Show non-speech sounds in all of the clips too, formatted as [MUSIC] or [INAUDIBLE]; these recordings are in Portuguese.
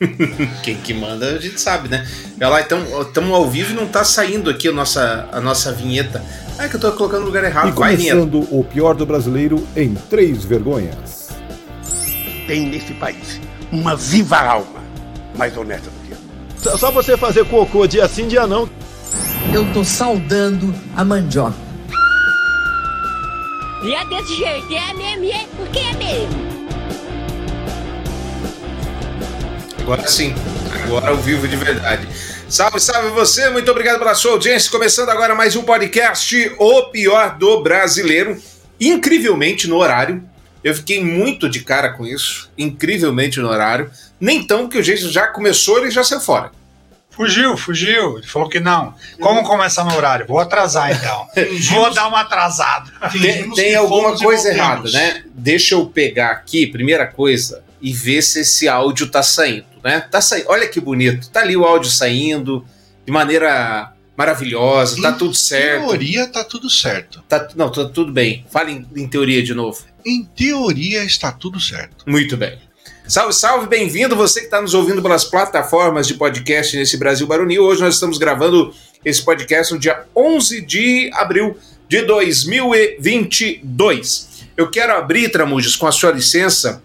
[LAUGHS] Quem que manda a gente sabe, né? Olha lá, então estamos ao vivo e não tá saindo aqui a nossa, a nossa vinheta. Ah, é que eu tô colocando no lugar errado. E Vai, vinheta. começando o pior do brasileiro em três vergonhas. tem nesse país uma viva alma mais honesta do que eu. Só- Só você fazer cocô dia sim, dia não. Eu tô saudando a mandioca. E é desse jeito, é mesmo, é porque é mesmo. Agora sim, agora ao vivo de verdade. Salve, salve você, muito obrigado pela sua audiência. Começando agora mais um podcast, O Pior do Brasileiro. Incrivelmente no horário. Eu fiquei muito de cara com isso. Incrivelmente no horário. Nem tão que o jeito já começou, ele já saiu fora. Fugiu, fugiu. Ele falou que não. Como começar no horário? Vou atrasar então. [LAUGHS] Vou dar uma atrasada. Tem, tem alguma coisa errada, né? Deixa eu pegar aqui, primeira coisa, e ver se esse áudio tá saindo, né? Tá saindo. Olha que bonito. Tá ali o áudio saindo de maneira maravilhosa, tá Em tudo certo. teoria tá tudo certo. Tá, não, tá tudo bem. Fale em, em teoria de novo. Em teoria está tudo certo. Muito bem. Salve, salve, bem-vindo você que está nos ouvindo pelas plataformas de podcast nesse Brasil Baronil. Hoje nós estamos gravando esse podcast no dia 11 de abril de 2022. Eu quero abrir, Tramujas, com a sua licença,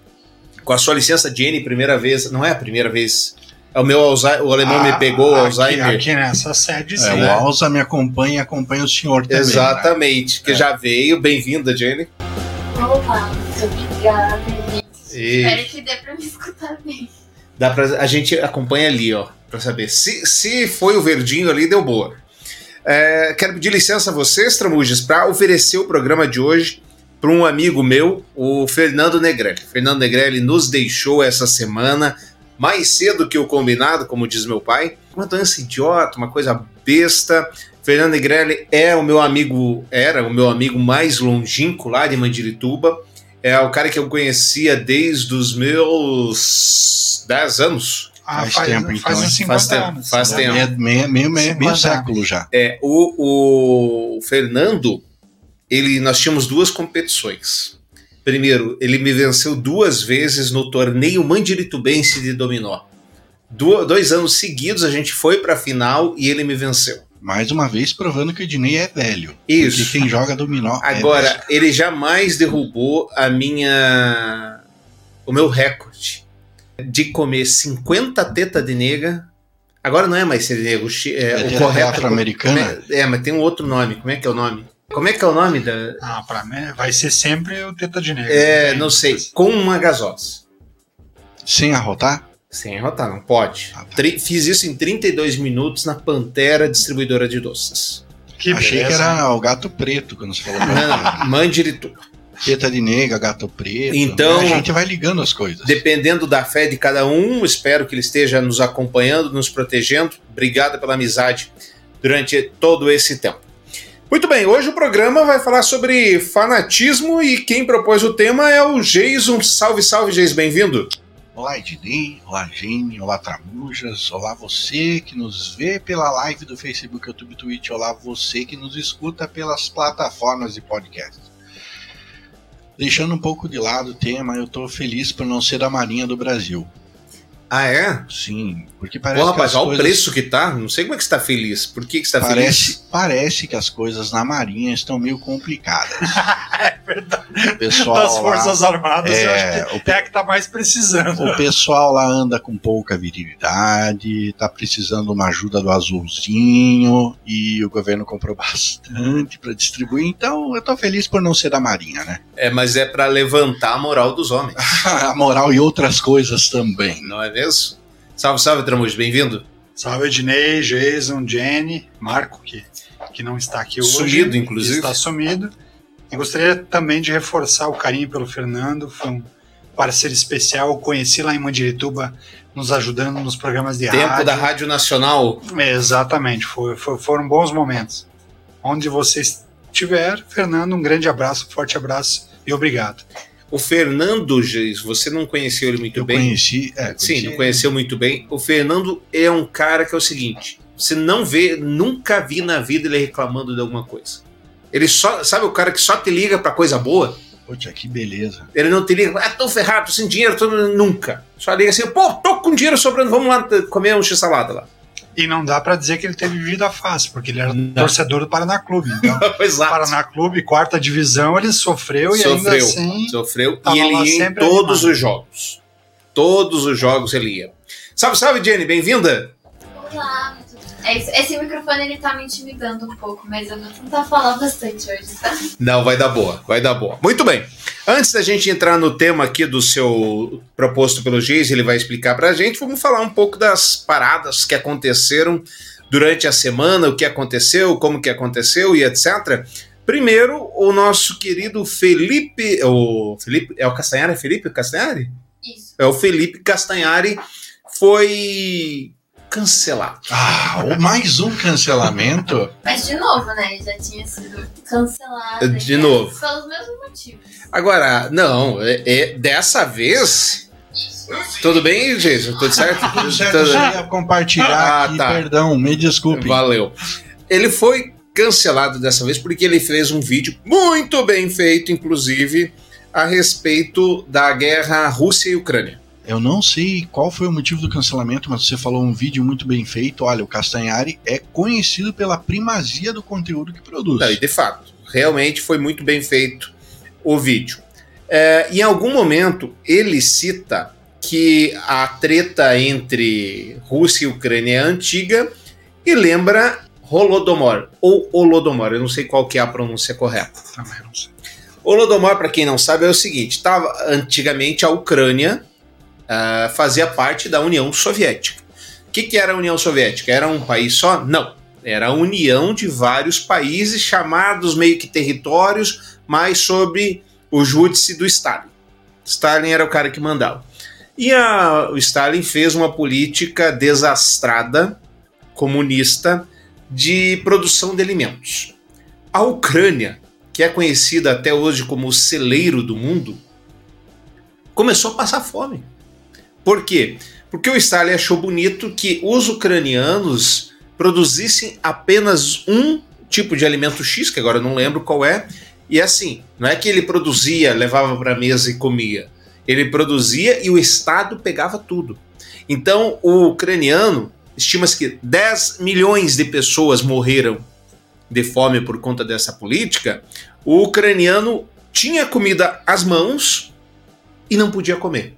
com a sua licença, Jenny, primeira vez. Não é a primeira vez. É o meu Alzheimer, o alemão me Ah, pegou o aqui, Alzheimer. Aqui nessa sede, sim. É, né? o Alza me acompanha e acompanha o senhor também. né? Exatamente, que É. já veio. Bem-vinda, Jenny. Opa, muito obrigada, gente. E- Espero que dê pra me escutar bem. Dá pra, a gente acompanha ali, ó, pra saber. Se, se foi o verdinho ali, deu boa. É, quero pedir licença a vocês, Tramujas, para oferecer o programa de hoje para um amigo meu, o Fernando Negrelli. Fernando Negrelli nos deixou essa semana, mais cedo que o combinado, como diz meu pai. Uma doença idiota, uma coisa besta. Fernando Negrelli é o meu amigo, era o meu amigo mais longínquo lá de Mandirituba. É o cara que eu conhecia desde os meus 10 anos. Ah, Faz tempo, então, Faz hein? uns 50 Faz tempo, anos. faz né? tempo. Meio, meio, meio, meio, meio 50 século já. É, o, o Fernando, ele, nós tínhamos duas competições. Primeiro, ele me venceu duas vezes no torneio Mandiritubense de dominó. Du- dois anos seguidos a gente foi para a final e ele me venceu. Mais uma vez provando que o Dinei é velho. Isso. Porque quem joga dominó é Agora, velho. ele jamais derrubou a minha. o meu recorde de comer 50 teta de nega. Agora não é mais ser negro, é, É o correto. afro-americana? É, é, mas tem um outro nome. Como é que é o nome? Como é que é o nome da. Ah, pra mim vai ser sempre o Teta de Negro. É, Tem- não sei. Com uma gasosa. Sem arrotar? Sem arrotar, não pode. Ah, tá. Tri- Fiz isso em 32 minutos na Pantera Distribuidora de Doces. Que Achei beleza. que era o gato preto quando você falou. Não, não, Mandirituba. Teta de nega, gato preto. Então- A gente vai ligando as coisas. Dependendo da fé de cada um, espero que ele esteja nos acompanhando, nos protegendo. Obrigado pela amizade durante todo esse tempo. Muito bem, hoje o programa vai falar sobre fanatismo e quem propôs o tema é o Jason. Salve, salve, Jason, bem-vindo. Olá, Ednei. Olá, Gene. Olá, Tramujas. Olá, você que nos vê pela live do Facebook, YouTube, Twitch. Olá, você que nos escuta pelas plataformas de podcast. Deixando um pouco de lado o tema, eu tô feliz por não ser da Marinha do Brasil. Ah, é? Sim, porque parece Pô, que rapaz, olha o coisas... preço que tá. Não sei como é que você tá feliz. Por que, que você tá feliz? Parece, parece que as coisas na Marinha estão meio complicadas. [LAUGHS] É verdade. O pessoal Das lá- Forças Armadas, eu É, acho que é a que tá mais precisando. O pessoal lá anda com pouca virilidade, tá precisando de uma ajuda do azulzinho e o governo comprou [LAUGHS] bastante para distribuir. Então eu tô feliz por não ser da Marinha, né? É, mas é pra levantar a moral dos homens. [LAUGHS] A moral e outras coisas também. Não é Salve, salve, Tramujo, bem-vindo. Salve, Ednei, Jason, Jenny, Marco, que, que não está aqui hoje. Sumido, inclusive. Está sumido. E gostaria também de reforçar o carinho pelo Fernando. Foi um parceiro especial. Eu conheci lá em Mandirituba, nos ajudando nos programas de Tempo rádio. da Rádio Nacional. É, Exatamente, foi, foi- foram bons momentos. Onde você estiver, Fernando, um grande abraço, forte abraço e obrigado. O Fernando, Geis, você não conheceu ele muito Eu bem? conheci, é, Sim, conheci- não conheceu muito bem. O Fernando é um cara que é o seguinte: você não vê, nunca vi na vida ele reclamando de alguma coisa. Ele só, sabe o cara que só te liga pra coisa boa? Poxa, que beleza. Ele não teria, ah, tô ferrado, tô sem dinheiro, tô... nunca. Só liga assim, pô, tô com dinheiro sobrando, vamos lá comer um x-salada lá. E não dá pra dizer que ele teve vida fácil, porque ele era torcedor do Paraná Clube. Então, [LAUGHS] Exato. Paraná Clube, quarta divisão, ele sofreu, e ainda Sofreu, assim. sofreu. E ele ia em todos animado. os jogos. Todos os jogos ele ia. Salve, salve, Jenny, bem-vinda. Olá, é isso. Esse microfone ele tá me intimidando um pouco, mas eu vou tentar falar bastante hoje, tá? Não, vai dar boa, vai dar boa. Muito bem. Antes da gente entrar no tema aqui do seu proposto pelo Geis, ele vai explicar pra gente, vamos falar um pouco das paradas que aconteceram durante a semana, o que aconteceu, como que aconteceu e etc. Primeiro, o nosso querido Felipe, o Felipe, é o Castanhari, é Felipe Castanhari? Isso. É o Felipe Castanhari foi cancelado. Ah, o- mais um cancelamento. [LAUGHS] Mas de novo, né? Já tinha sido cancelado. De novo. Pelos mesmos motivos. Agora, não, é, é- dessa vez. Tudo bem, Jason? Tudo certo? [LAUGHS] Tudo certo, Tudo- eu ia compartilhar Ah, aqui, tá. perdão, me desculpe. Valeu. Ele foi cancelado dessa vez porque ele fez um vídeo muito bem feito, inclusive, a respeito da guerra Rússia e Ucrânia. Eu não sei qual foi o motivo do cancelamento, mas você falou um vídeo muito bem feito. Olha, o Castanhari é conhecido pela primazia do conteúdo que produz. Não, e de fato, realmente foi muito bem feito o vídeo. É, em algum momento, ele cita que a treta entre Rússia e Ucrânia é antiga e lembra Holodomor, ou Holodomor, eu não sei qual que é a pronúncia correta. Também não sei. Holodomor, para quem não sabe, é o seguinte: tava, antigamente a Ucrânia ah, fazia parte da União Soviética. O que, que era a União Soviética? Era um país só? Não. Era a união de vários países chamados meio que territórios, mas sob o júdice do Stalin. Stalin era o cara que mandava. E a- o Stalin fez uma política desastrada, comunista, de produção de alimentos. A Ucrânia, que é conhecida até hoje como o celeiro do mundo, começou a passar fome. Por quê? Porque o Stalin achou bonito que os ucranianos produzissem apenas um tipo de alimento X, que agora eu não lembro qual é, e assim, não é que ele produzia, levava para a mesa e comia. Ele produzia e o Estado pegava tudo. Então, o ucraniano, estima-se que 10 milhões de pessoas morreram de fome por conta dessa política. O ucraniano tinha comida às mãos e não podia comer.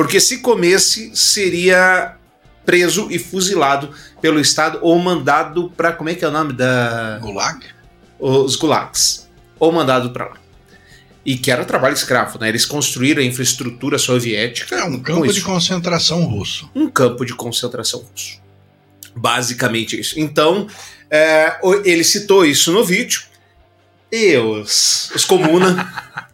Porque se comesse, seria preso e fuzilado pelo Estado ou mandado para. Como é que é o nome da. Gulag? Os gulags. Ou mandado para lá. E que era trabalho escravo, né? Eles construíram a infraestrutura soviética. É um campo de isso. concentração russo. Um campo de concentração russo. Basicamente isso. Então, é, ele citou isso no vídeo. E os, os comuna,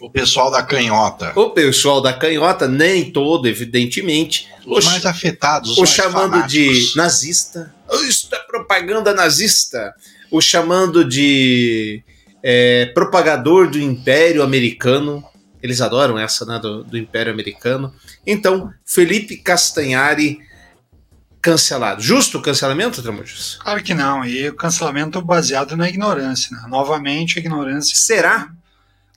O pessoal da canhota. o pessoal da canhota, nem todo, evidentemente, Os o, mais afetados. Os o mais chamando de fanáticos. nazista. "Oh, Isso é propaganda nazista. O chamando de é, propagador do Império Americano. Eles adoram essa, né? Do, do Império Americano. Então, Felipe Castanhari cancelado. Justo o cancelamento, Tramujas? Claro que não. E o cancelamento baseado na ignorância. Né? Novamente, a ignorância. Será?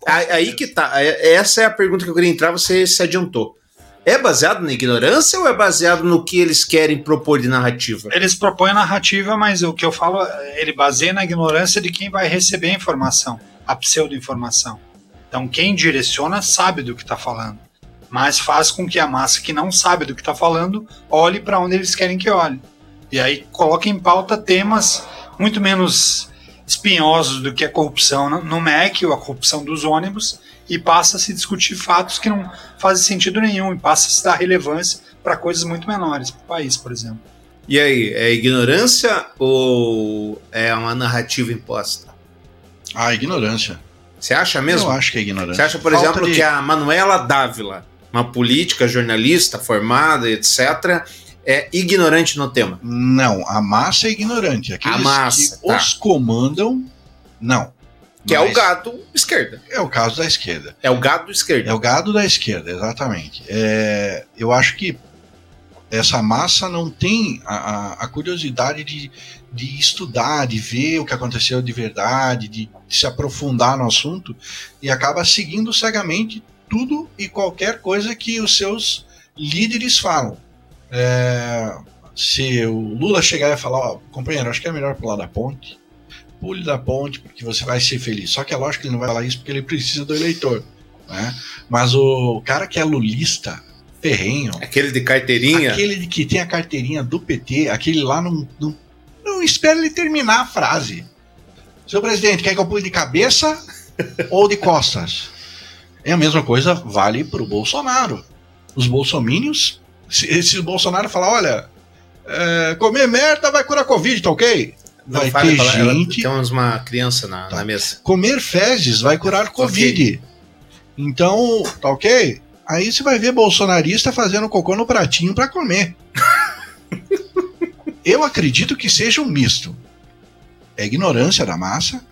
Aí que tá. É- Essa é a pergunta que eu queria entrar, você se adiantou. É baseado na ignorância ou é baseado no que eles querem propor de narrativa? Eles propõem narrativa, mas o que eu falo, ele baseia na ignorância de quem vai receber a informação, a pseudo-informação. Então, quem direciona sabe do que está falando, mas faz com que a massa que não sabe do que está falando olhe para onde eles querem que olhe. E aí coloca em pauta temas muito menos espinhosos do que a corrupção no- no MEC ou a corrupção dos ônibus e passa a se discutir fatos que não fazem sentido nenhum e passa a se dar relevância para coisas muito menores, para o país, por exemplo. E aí, é ignorância ou é uma narrativa imposta? Ah, ignorância. Você acha mesmo? Eu acho que é ignorância. Você acha, por Falta exemplo, de- que a Manuela Dávila, uma política, jornalista formada, etc., é ignorante no tema? Não, a massa é ignorante. Aqueles A massa, que tá. os comandam, não. Que é o Mas gado esquerda. É o caso da esquerda. É o gado esquerda. É o gado da esquerda, exatamente. É, eu acho que essa massa não tem a, a, a curiosidade de, de estudar, de ver o que aconteceu de verdade, de, de se aprofundar no assunto e acaba seguindo cegamente tudo e qualquer coisa que os seus líderes falam. É, se o Lula chegar e falar, ó, companheiro, acho que é melhor pular da ponte, pule da ponte porque você vai ser feliz. Só que é lógico que ele não vai falar isso porque ele precisa do eleitor. Né? Mas o cara que é lulista, ferrenho. Aquele de carteirinha? Aquele de que tem a carteirinha do PT, aquele lá não, não, não espera ele terminar a frase. Seu presidente, quer que eu pule de cabeça [LAUGHS] ou de costas? É a mesma coisa vale para o Bolsonaro. Os bolsomínios, se, se o Bolsonaro falar, olha, é, comer merda vai curar Covid, tá ok? Vai fale ter gente. Temos uma criança na, na mesa. Comer fezes vai curar Covid. Então, tá ok? Aí você vai ver bolsonarista fazendo cocô no pratinho para comer. [LAUGHS] Eu acredito que seja um misto. É ignorância da massa,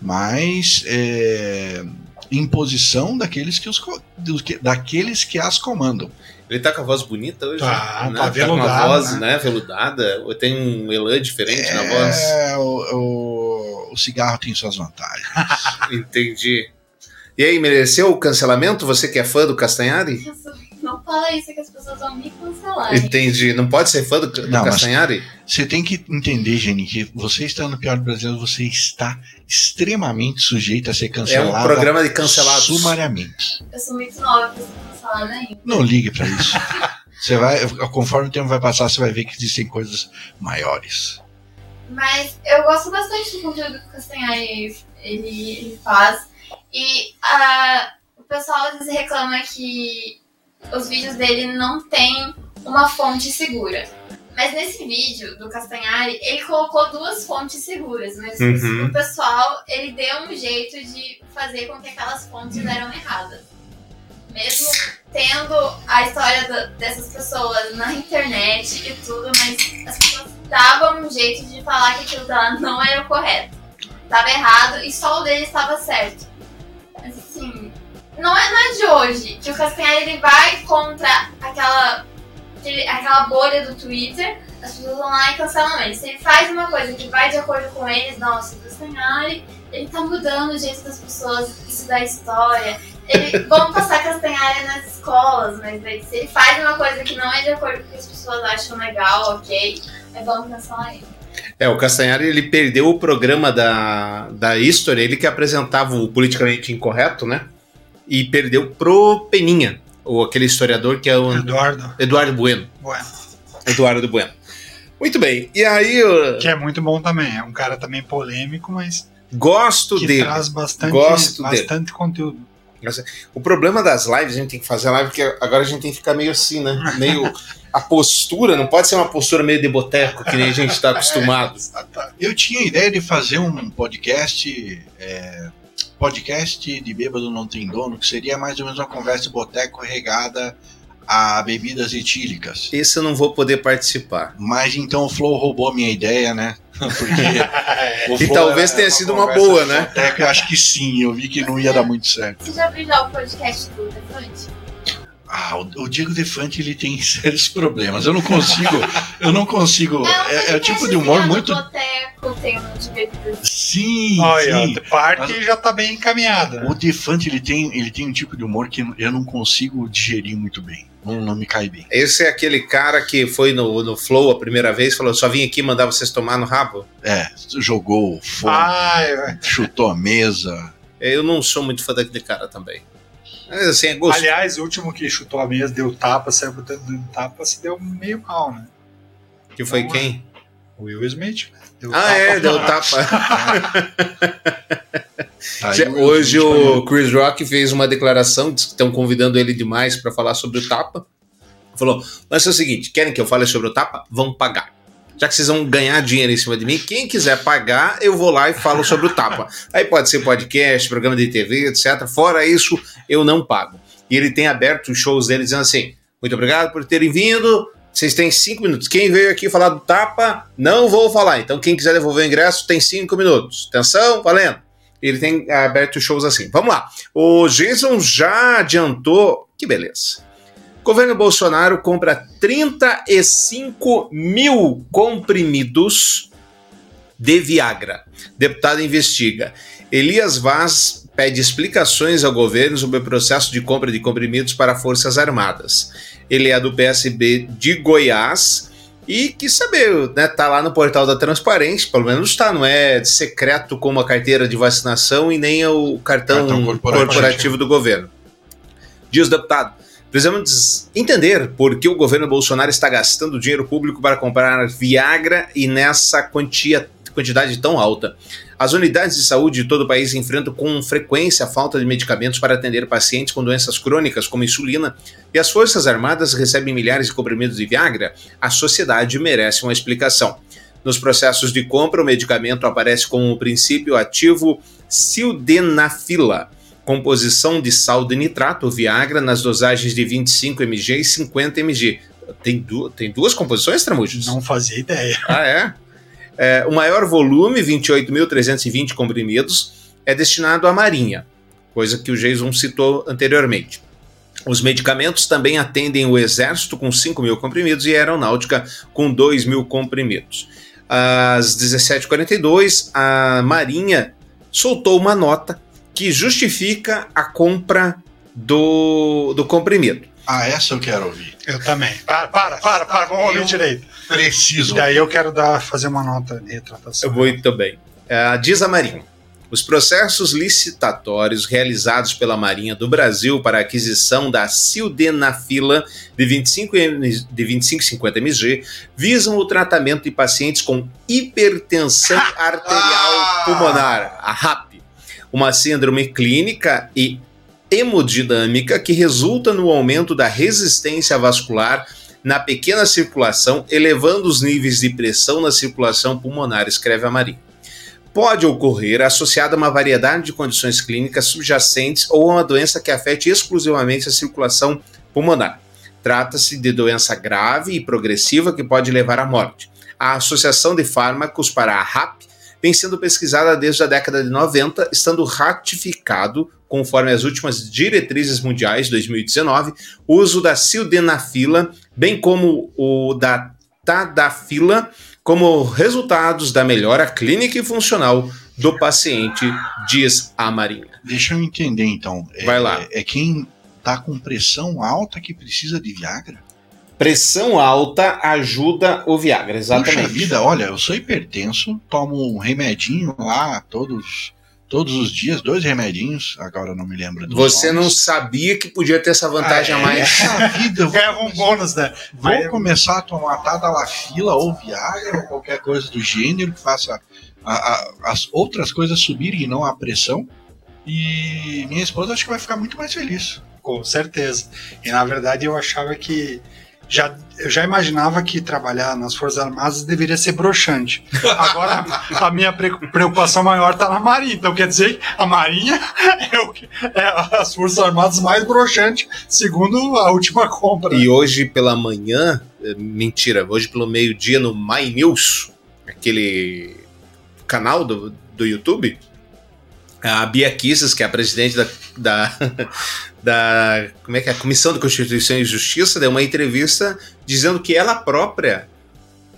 mas é, imposição daqueles que, os, daqueles que as comandam. Ele tá com a voz bonita hoje? Tá, né? tá com uma veludado, voz, né? né? Veludada. Tem um elan diferente na voz? É, o, o, o cigarro tem suas vantagens. [LAUGHS] Entendi. E aí, mereceu o cancelamento? Você que é fã do Castanhari? Não fala isso que as pessoas vão me cancelar. Entendi. Não pode ser fã do, do Não, Castanhari? Você tem que entender, Jenny, que você está no pior do Brasil, você está extremamente sujeito a ser É cancelado. um programa de cancelados. Sumariamente. Eu sou muito nova ainda. Não ligue para isso. Você vai, conforme o tempo vai passar, você vai ver que existem coisas maiores. Mas eu gosto bastante do conteúdo que o Castanhari ele, ele faz. E ah, o pessoal às vezes reclama que os vídeos dele não tem uma fonte segura. Mas nesse vídeo do Castanhari, ele colocou duas fontes seguras, mas Uhum. o pessoal ele deu um jeito de fazer com que aquelas fontes eram erradas. Mesmo tendo a história dessas pessoas na internet e tudo, mas as pessoas davam um jeito de falar que aquilo lá não era o correto. Tava errado e só o dele estava certo. Assim, não é, não é de hoje que o Castanhari ele vai contra aquela, aquela bolha do Twitter, as pessoas vão lá e cancelam ele. Se ele faz uma coisa que vai de acordo com eles, nossa, o Castanhari, ele tá mudando o jeito das pessoas estudar história. Ele, vamos passar Castanhari nas escolas, mas daí, se ele faz uma coisa que não é de acordo com o que as pessoas acham legal, ok, é vamos cancelar ele. É, o Castanhari ele perdeu o programa da, da History, ele que apresentava o politicamente incorreto, né? E perdeu pro Peninha, ou aquele historiador que é o Eduardo. Eduardo Bueno. Bueno. Eduardo Bueno. Muito bem. E aí eu Que é muito bom também. É um cara também polêmico, mas gosto que dele. traz bastante, Gosto dele. bastante conteúdo. O problema das lives, a gente tem que fazer a live, porque agora a gente tem que ficar meio assim, né? [LAUGHS] Meio. A postura não pode ser uma postura meio de boteco, que nem a gente está acostumado. Eu tinha a ideia de fazer um podcast. é, podcast de Bêbado Não Tem Dono, que seria mais ou menos uma conversa de boteco regada a bebidas etílicas. Esse eu não vou poder participar. Mas então o Flow roubou a minha ideia, né? Porque. [LAUGHS] o E talvez tenha sido uma boa, né? boteco, eu acho que sim, eu vi que não ia dar muito certo. Você já viu já o podcast do Defante? Ah, o, Diego Defante ele tem [LAUGHS] sérios problemas. Eu não consigo. eu não consigo. É, é o tipo de humor muito. Boteco, tem um. Sim, Olha, sim. The Party Mas- já tá bem encaminhada. né? O Defante ele tem, ele tem um tipo de humor que eu não consigo digerir muito bem. Não, não me cai bem. Esse é aquele cara que foi no, no Flow a primeira vez e falou: só vim aqui mandar vocês tomar no rabo. É, jogou fone, Ah, chutou a mesa. Eu não sou muito fã daquele cara também. Mas assim, é gostoso. aliás, o último que chutou a mesa, deu tapa, saiu botando tapa, se deu meio mal, né? Que foi Então, quem? O Will Smith. né? Deu Ah, tapa é, deu tapa. [LAUGHS] [LAUGHS] Aí Hoje o Chris Rock fez uma declaração, diz que estão convidando ele demais para falar sobre o tapa. Falou: Mas é o seguinte, querem que eu fale sobre o tapa? Vão pagar. Já que vocês vão ganhar dinheiro em cima de mim, quem quiser pagar, eu vou lá e falo sobre o tapa. [LAUGHS] Aí pode ser podcast, programa de TV, etc. Fora isso, eu não pago. E ele tem aberto os shows dele dizendo assim: Muito obrigado por terem vindo. Vocês têm cinco minutos. Quem veio aqui falar do tapa, não vou falar. Então, quem quiser devolver o ingresso, tem cinco minutos. Atenção, valendo. Ele tem aberto shows assim. Vamos lá. O Jason já adiantou. Que beleza. Governo Bolsonaro compra 35 mil comprimidos de Viagra. Deputado investiga. Elias Vaz pede explicações ao governo sobre o processo de compra de comprimidos para Forças Armadas. Ele é do PSB de Goiás e quis saber, né? Tá lá no portal da Transparência, pelo menos está, não é secreto como a carteira de vacinação e nem o cartão, Cartão corporativo. corporativo. do governo. Diz o deputado. Precisamos entender por que o governo Bolsonaro está gastando dinheiro público para comprar Viagra e nessa quantia, quantidade tão alta. As unidades de saúde de todo o país enfrentam com frequência a falta de medicamentos para atender pacientes com doenças crônicas, como insulina, e as Forças Armadas recebem milhares de comprimidos de Viagra. A sociedade merece uma explicação. Nos processos de compra, o medicamento aparece como o princípio ativo sildenafila, composição de sal de nitrato, Viagra, nas dosagens de 25 mg e 50 mg. Tem, du tem duas composições, Tramujas? Não fazia ideia. Ah, é? É, o maior volume, 28.320 comprimidos, é destinado à Marinha, coisa que o Jason citou anteriormente. Os medicamentos também atendem o Exército com 5 mil comprimidos e a Aeronáutica com 2 mil comprimidos. Às 17h42, a Marinha soltou uma nota que justifica a compra do, do comprimido. Ah, essa eu quero ouvir. Eu também. Para, para, para, para vamos ouvir Eu- direito. Preciso. Daí eu quero dar, fazer uma nota de retratação. Muito bem. Uh, diz a Marinha. Os processos licitatórios realizados pela Marinha do Brasil para a aquisição da sildenafila de 25 m- de 25,50 mg visam o tratamento de pacientes com hipertensão arterial pulmonar, a RAP, uma síndrome clínica e hemodinâmica que resulta no aumento da resistência vascular na pequena circulação, elevando os níveis de pressão na circulação pulmonar, escreve a Marinha. Pode ocorrer associada a uma variedade de condições clínicas subjacentes ou a uma doença que afete exclusivamente a circulação pulmonar. Trata-se de doença grave e progressiva que pode levar à morte. A Associação de Fármacos para a RAP vem sendo pesquisada desde a década de 90, estando ratificado, conforme as últimas diretrizes mundiais 2019, o uso da sildenafila, bem como o da tadafila, como resultados da melhora clínica e funcional do paciente, diz a Marinha. Deixa eu entender então. É- Vai lá. É quem tá com pressão alta que precisa de Viagra? Pressão alta ajuda o Viagra, Puxa exatamente. vida, olha, eu sou hipertenso, tomo um remedinho lá todos, todos os dias, dois remedinhos, agora eu não me lembro dos Você não nomes. sabia que podia ter essa vantagem Ah, a é? mais. Puxa vida, eu [LAUGHS] vou, Ganhava um bônus, né? vou começar a tomar Tadalafila ou Viagra ou qualquer coisa do gênero que faça a- a- as outras coisas subirem e não a pressão. E minha esposa acho que vai ficar muito mais feliz. Com certeza. E na verdade eu achava que. Já, eu já imaginava que trabalhar nas Forças Armadas deveria ser broxante. Agora, a minha pre- preocupação maior está na Marinha. Então, quer dizer, a Marinha [LAUGHS] é, o é as Forças Armadas mais broxantes, segundo a última compra. E hoje pela manhã, eh, mentira, hoje pelo meio-dia no My News, aquele canal do, do YouTube, a Bia Kisses, que é a presidente da, da, [LAUGHS] da como é que é? Comissão de Constituição e Justiça, deu uma entrevista dizendo que ela própria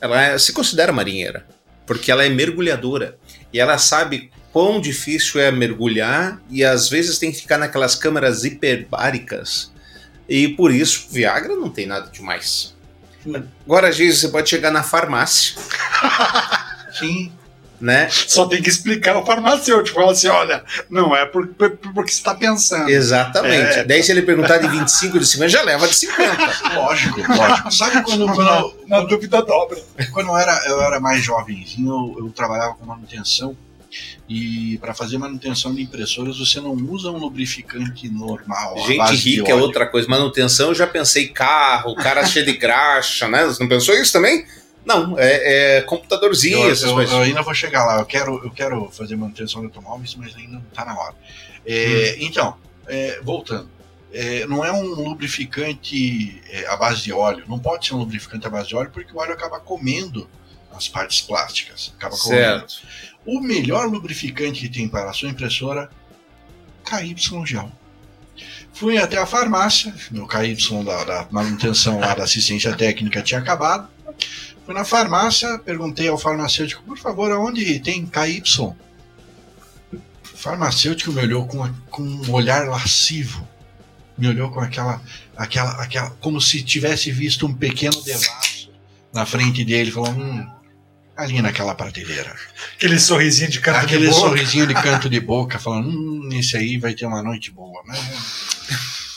ela se considera marinheira, porque ela é mergulhadora. E ela sabe quão difícil é mergulhar e às vezes tem que ficar naquelas câmaras hiperbáricas. E por isso, Viagra não tem nada demais. Agora, Giz, você pode chegar na farmácia, [LAUGHS] Sim, né? Só tem que explicar ao farmacêutico. Fala assim: olha, não é por, por- porque você está pensando. Exatamente. É. Daí, se ele perguntar de 25 de 50, já leva de 50. [LAUGHS] lógico, lógico. Sabe quando, quando, Na dúvida dobra. Quando eu era, eu era mais jovenzinho, eu, eu trabalhava com manutenção. E para fazer manutenção de impressoras, você não usa um lubrificante normal. Gente rica é outra coisa. Manutenção, eu já pensei carro, cara [LAUGHS] cheio de graxa, né? Você não pensou isso também? Não, é, é computadorzinho, Eu, essas eu- coisas. eu ainda vou chegar lá. Eu quero, eu quero fazer manutenção de automóveis, mas ainda não está na hora. É, Hum. Então, é, voltando. É, não é um lubrificante é, à base de óleo. Não pode ser um lubrificante à base de óleo porque o óleo acaba comendo as partes plásticas. Acaba comendo. Certo. O melhor lubrificante que tem para a sua impressora, KY Gel. Fui até a farmácia, meu KY da, da manutenção lá da assistência técnica tinha acabado. Fui na farmácia, perguntei ao farmacêutico, por favor, aonde tem KY? O farmacêutico me olhou com, com um olhar lascivo. Me olhou com aquela, aquela, aquela. como se tivesse visto um pequeno devasso na frente dele. Falou: hum, ali naquela prateleira. Aquele sorrisinho de canto Aquele de boca. sorrisinho de canto de boca, falando: hum, esse aí vai ter uma noite boa. Mas,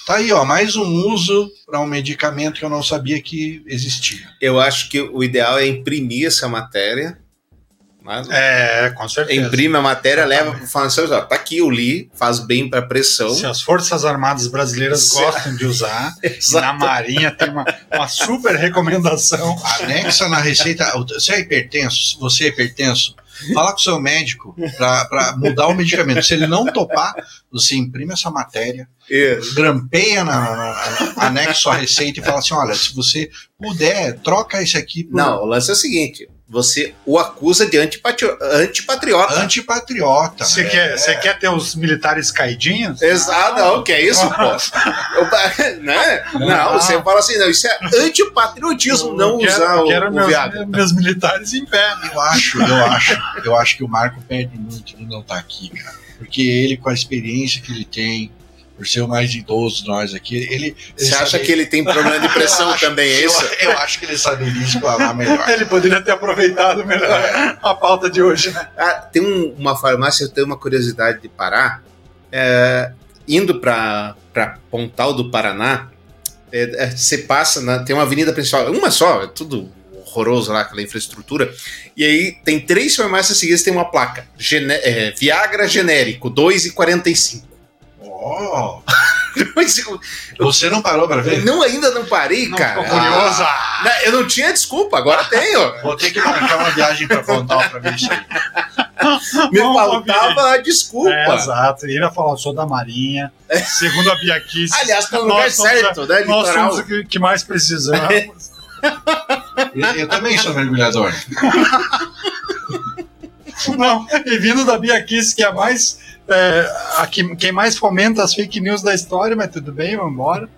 Tá aí, ó, mais um uso para um medicamento que eu não sabia que existia. Eu acho que o ideal é imprimir essa matéria. Mas É, com certeza. Imprime a matéria, leva para o farmacêutico. ó, Tá aqui, eu li, faz bem para pressão. Se as Forças Armadas Brasileiras gostam de usar, [LAUGHS] na. Marinha tem uma, uma super recomendação. [LAUGHS] Anexa na receita. Você é hipertenso? Se você é hipertenso, fala com o seu médico para mudar o medicamento. Se ele não topar, você imprime essa matéria, Isso. grampeia na, na, na anexo à receita e fala assim: olha, se você puder, troca esse aqui por Não, o lance é o seguinte: você o acusa de antipatri- antipatriota. antipatriota. Você É, quer, você quer ter os militares caidinhos? Exato, não, que é isso, pô? Eu- [LAUGHS] né? Não, você fala assim, não, isso é [LAUGHS] antipatriotismo, não Eu quero- usar eu o, quero o meus, [LAUGHS] meus militares em pé. né? Eu acho, eu acho, eu acho que o Marco perde muito de não estar aqui, cara. Porque ele, com a experiência que ele tem, por ser o mais idoso de nós aqui, ele. Você acha sabe- que ele tem problema de pressão [LAUGHS] acho- também, é isso? Eu, eu acho que ele saberia explanar melhor. [LAUGHS] Ele poderia ter aproveitado melhor a pauta de hoje, né? Ah, tem um- uma farmácia, eu tenho uma curiosidade de parar. É, indo para Pontal do Paraná, é, é, você passa, na- tem uma avenida principal, uma só, é tudo horroroso lá, aquela infraestrutura. E aí tem três farmácias seguidas, tem uma placa: gene- é, Viagra genérico, 2,45. Oh, [LAUGHS] você não parou pra ver? Não, ainda não parei, Não cara. ficou curiosa? Ah, eu não tinha desculpa, agora [LAUGHS] tenho. Vou ter que marcar uma viagem pra Pontal pra ver isso aí. [LAUGHS] Me Não, faltava a desculpa. É, exato. Ele ia falar, eu sou da Marinha. Segundo a Bia Kiss, Aliás, tá no lugar somos a- certo, né? nós Litoral. somos o que, que mais precisamos. Eu, eu também sou mergulhador. Não, e vindo da Bia Kiss, que é a mais. É, a que- quem mais fomenta as fake news da história, mas tudo bem, vamos embora.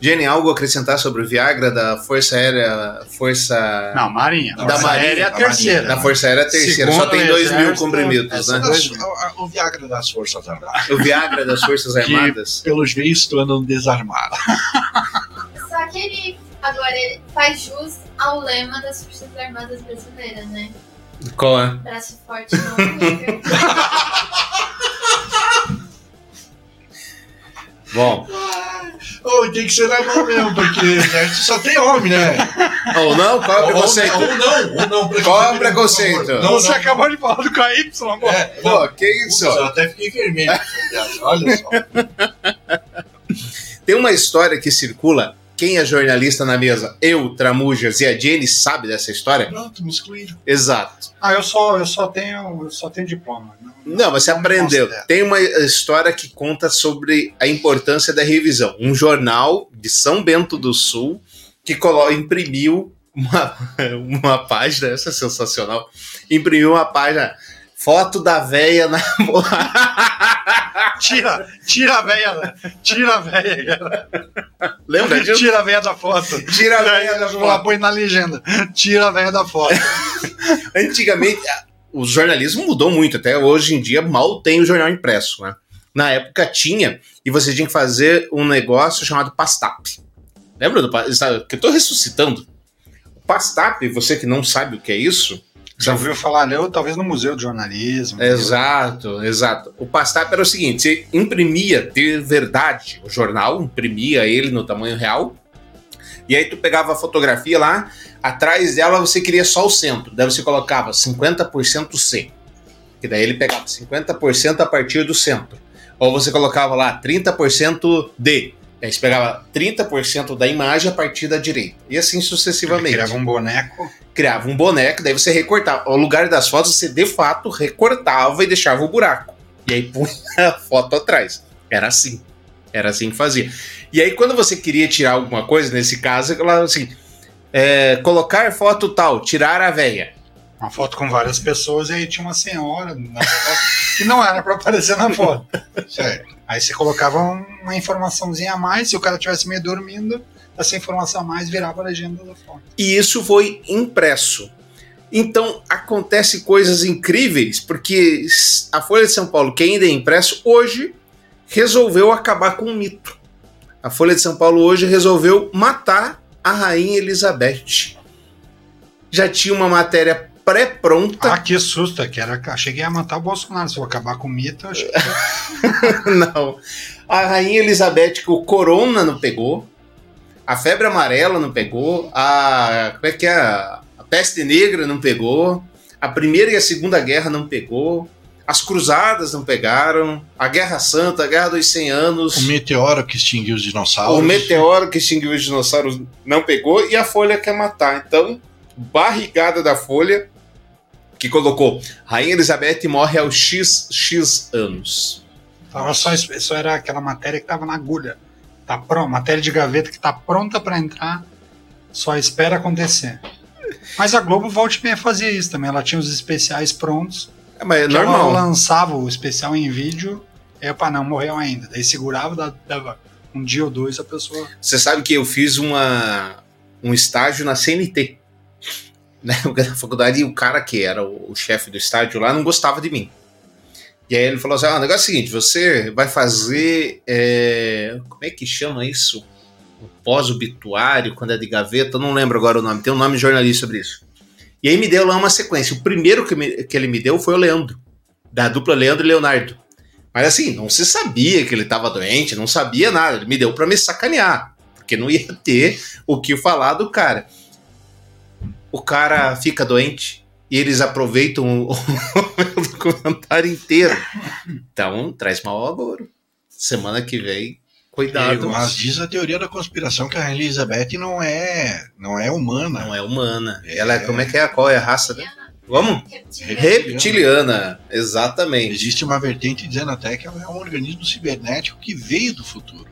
Jenny, algo a acrescentar sobre o Viagra da Força Aérea, Força... Não, Marinha. Da Força Marinha, Aérea é a terceira. Da Força Aérea terceira, Segundo só tem o 2 mil comprimidos, né? dois- As- o, o Viagra das Forças Armadas. O Viagra das Forças Armadas. Pelos vistos, andam desarmados. Só que ele agora ele faz jus ao lema das Forças Armadas Brasileiras, né? Qual é? Braço forte não [LAUGHS] Bom, Ou tem que ser na mão mesmo, porque né, só tem homem, né? ou não, qual é o Ou preconceito? não, ou não, ou não. Qual é o preconceito? Não, Você não, acabou de falar do KY, amor. É, Pô, que isso? Eu até fiquei vermelho. [LAUGHS] Olha só. Tem uma história que circula. Quem é jornalista na mesa? Eu, Tramujas e a Jenny sabe dessa história? Pronto, me excluíram. Exato. Ah, eu só, eu só tenho, eu só tenho diploma. Não, mas você Não me aprendeu. Tem uma história que conta sobre a importância da revisão. Um jornal de São Bento do Sul que imprimiu uma, [LAUGHS] uma página, essa é sensacional. Imprimiu uma página, foto da véia na. [LAUGHS] Tira, tira a veia, tira a veia, cara. Lembra disso? Tira a veia da foto. Tira a véia da foto. põe na legenda. Tira a veia da foto. [LAUGHS] Antigamente, o jornalismo mudou muito, até hoje em dia mal tem o jornal impresso, né? Na época tinha, e você tinha que fazer um negócio chamado Pastap. Lembra do Pastap? Que eu tô ressuscitando. O Pastap, você que não sabe o que é isso, Já ouviu falar, leu talvez no Museu de Jornalismo. Exato, exato. O Pastap era o seguinte: você imprimia de verdade o jornal, imprimia ele no tamanho real, e aí tu pegava a fotografia lá, atrás dela você queria só o centro, daí você colocava 50% C, que daí ele pegava 50% a partir do centro. Ou você colocava lá 30% D, aí você pegava 30% da imagem a partir da direita, e assim sucessivamente Criava um boneco. criava um boneco, daí você recortava. O lugar das fotos você de fato recortava e deixava o buraco. E aí punha [LAUGHS] a foto atrás. Era assim. Era assim que fazia. E aí, quando você queria tirar alguma coisa, nesse caso, ela assim: é, colocar foto tal, tirar a veia. Uma foto com várias pessoas e aí tinha uma senhora na foto que não era pra aparecer na foto. Certo. Aí você colocava uma informaçãozinha a mais, se o cara tivesse meio dormindo, essa informação a mais virava a legenda da foto. E isso foi impresso. Então acontece coisas incríveis, porque a Folha de São Paulo, que ainda é impresso, hoje resolveu acabar com o mito. A Folha de São Paulo hoje resolveu matar a Rainha Elizabeth. Já tinha uma matéria pré-pronta. Ah, que susto, que era, achei que ia matar o Bolsonaro. Se eu acabar com o mito, eu acho que [LAUGHS] não. A Rainha Elizabeth, o Corona não pegou. A febre amarela não pegou. A. Como é que é? A peste negra não pegou. A primeira e a segunda guerra não pegou. As cruzadas não pegaram. A Guerra Santa, a Guerra dos 100 Anos. O meteoro que extinguiu os dinossauros. O meteoro que extinguiu os dinossauros não pegou. E a Folha quer matar. Então, barrigada da Folha, que colocou Rainha Elizabeth morre aos X, X anos. Tava só, só era aquela matéria que tava na agulha. Tá pronta, matéria de gaveta que tá pronta para entrar, só espera acontecer. Mas a Globo volta e meia fazia isso também. Ela tinha os especiais prontos. É, mas é que ela normal. lançava o especial em vídeo. É para não morreu ainda. Daí segurava, dava- dava um dia ou dois a pessoa. Você sabe que eu fiz uma, um estágio na CNT. Né? [LAUGHS] Na faculdade, e o cara que era o, o chefe do estádio lá não gostava de mim. E aí ele falou assim: ah, o negócio é o seguinte, você vai fazer. é, como é que chama isso? Pós-obituário, quando é de gaveta, não lembro agora o nome, tem um nome jornalista sobre isso. E aí me deu lá uma sequência. O primeiro que, me- que ele me deu foi o Leandro, da dupla Leandro e Leonardo. Mas assim, não se sabia que ele estava doente, não sabia nada. Ele me deu para me sacanear, porque não ia [LAUGHS] ter o que falar do cara. O cara fica doente e eles aproveitam o, [LAUGHS] o documentário inteiro. Então, traz mau agouro. Semana que vem, cuidado. Mas diz a teoria da conspiração que a Elizabeth não é, não é humana. Não é humana. Ela é, como é que é? Qual é a raça dela? Vamos? Reptiliano. Reptiliana, exatamente. Existe uma vertente dizendo até que ela é um organismo cibernético que veio do futuro.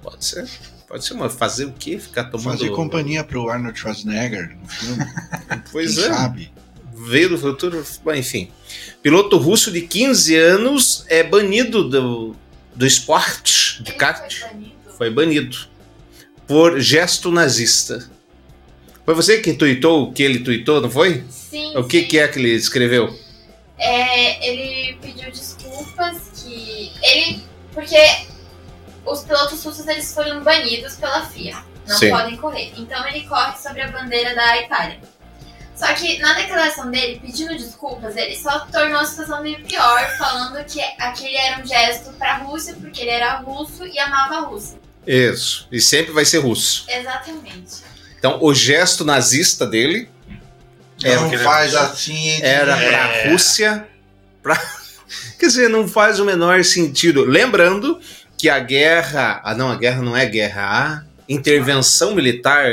Pode ser. Pode ser, mas fazer o quê? Ficar tomando. Fazer companhia pro Arnold Schwarzenegger no filme. [LAUGHS] Pois quem é. sabe? Veio do futuro. Bom, enfim. Piloto russo de 15 anos é banido do, do esporte de Ele kart. foi banido. Foi banido por gesto nazista. Foi você que tuitou o que ele tuitou, não foi? Sim, O que, sim. que é que ele escreveu? É, ele pediu desculpas que ele porque os pilotos russos eles foram banidos pela FIA, não Sim. podem correr. Então ele corre sobre a bandeira da Itália. Só que na declaração dele, pedindo desculpas, ele só tornou a situação meio pior, falando que aquele era um gesto para a Rússia, porque ele era russo e amava a Rússia. Isso. E sempre vai ser russo. Exatamente. Então, o gesto nazista dele Era não faz assim. era é, pra Rússia. Pra... [LAUGHS] Quer dizer, não faz o menor sentido. Lembrando que a guerra. Ah, não, a guerra não é guerra. A intervenção militar.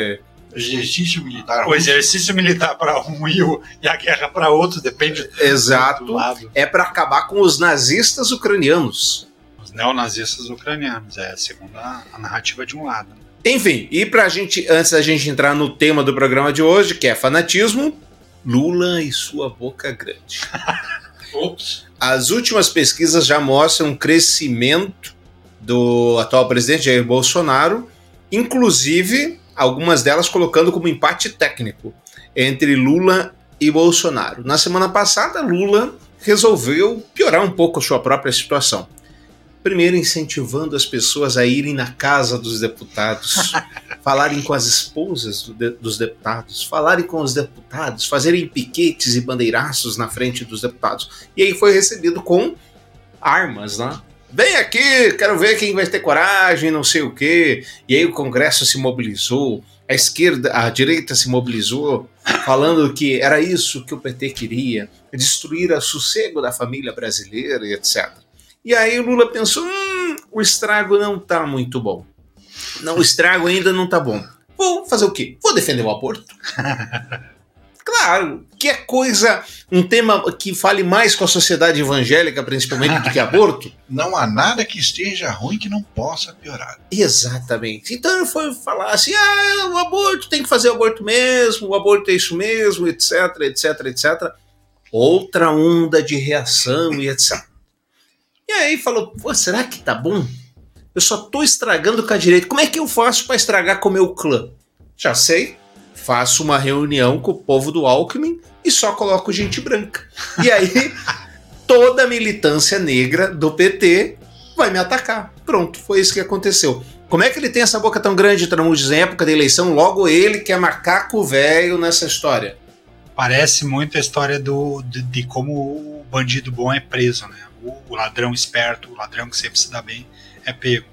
Exercício militar. O exercício militar para um e, o- e a guerra para outro, depende do Exato. lado. É para acabar com os nazistas ucranianos. Os neonazistas ucranianos, é segundo a, a narrativa de um lado. Enfim, e pra gente, antes da gente entrar no tema do programa de hoje, que é fanatismo, Lula e sua boca grande. [LAUGHS] Ops. As últimas pesquisas já mostram um crescimento do atual presidente Jair Bolsonaro, inclusive algumas delas colocando como empate técnico entre Lula e Bolsonaro. Na semana passada, Lula resolveu piorar um pouco a sua própria situação. Primeiro, incentivando as pessoas a irem na casa dos deputados, [LAUGHS] falarem com as esposas do de- dos deputados, falarem com os deputados, fazerem piquetes e bandeiraços na frente dos deputados. E aí foi recebido com armas, né? Vem aqui, quero ver quem vai ter coragem, não sei o quê. E aí o Congresso se mobilizou, a esquerda, a direita se mobilizou, falando que era isso que o PT queria, destruir o sossego da família brasileira e etc. E aí o Lula pensou, hum, o estrago não tá muito bom. Não, o estrago ainda não tá bom. Vou fazer o quê? Vou defender o aborto. [LAUGHS] Claro, que é coisa, um tema que fale mais com a sociedade evangélica, principalmente, do que aborto. [LAUGHS] Não há nada que esteja ruim que não possa piorar. Exatamente. Então ele foi falar assim: ah, o aborto tem que fazer o aborto mesmo, o aborto é isso mesmo, etc, etc, etc. Outra onda de reação e etc. E aí falou: pô, será que tá bom? Eu só tô estragando com a direita. Como é que eu faço para estragar com o meu clã? Já sei. Faço uma reunião com o povo do Alckmin e só coloco gente branca. E aí [LAUGHS] toda a militância negra do PT vai me atacar. Pronto, foi isso que aconteceu. Como é que ele tem essa boca tão grande, Tramudes, em época da eleição? Logo ele que é macaco velho nessa história. Parece muito a história do, de, de como o bandido bom é preso, né? O, o ladrão esperto, o ladrão que sempre se dá bem, é pego.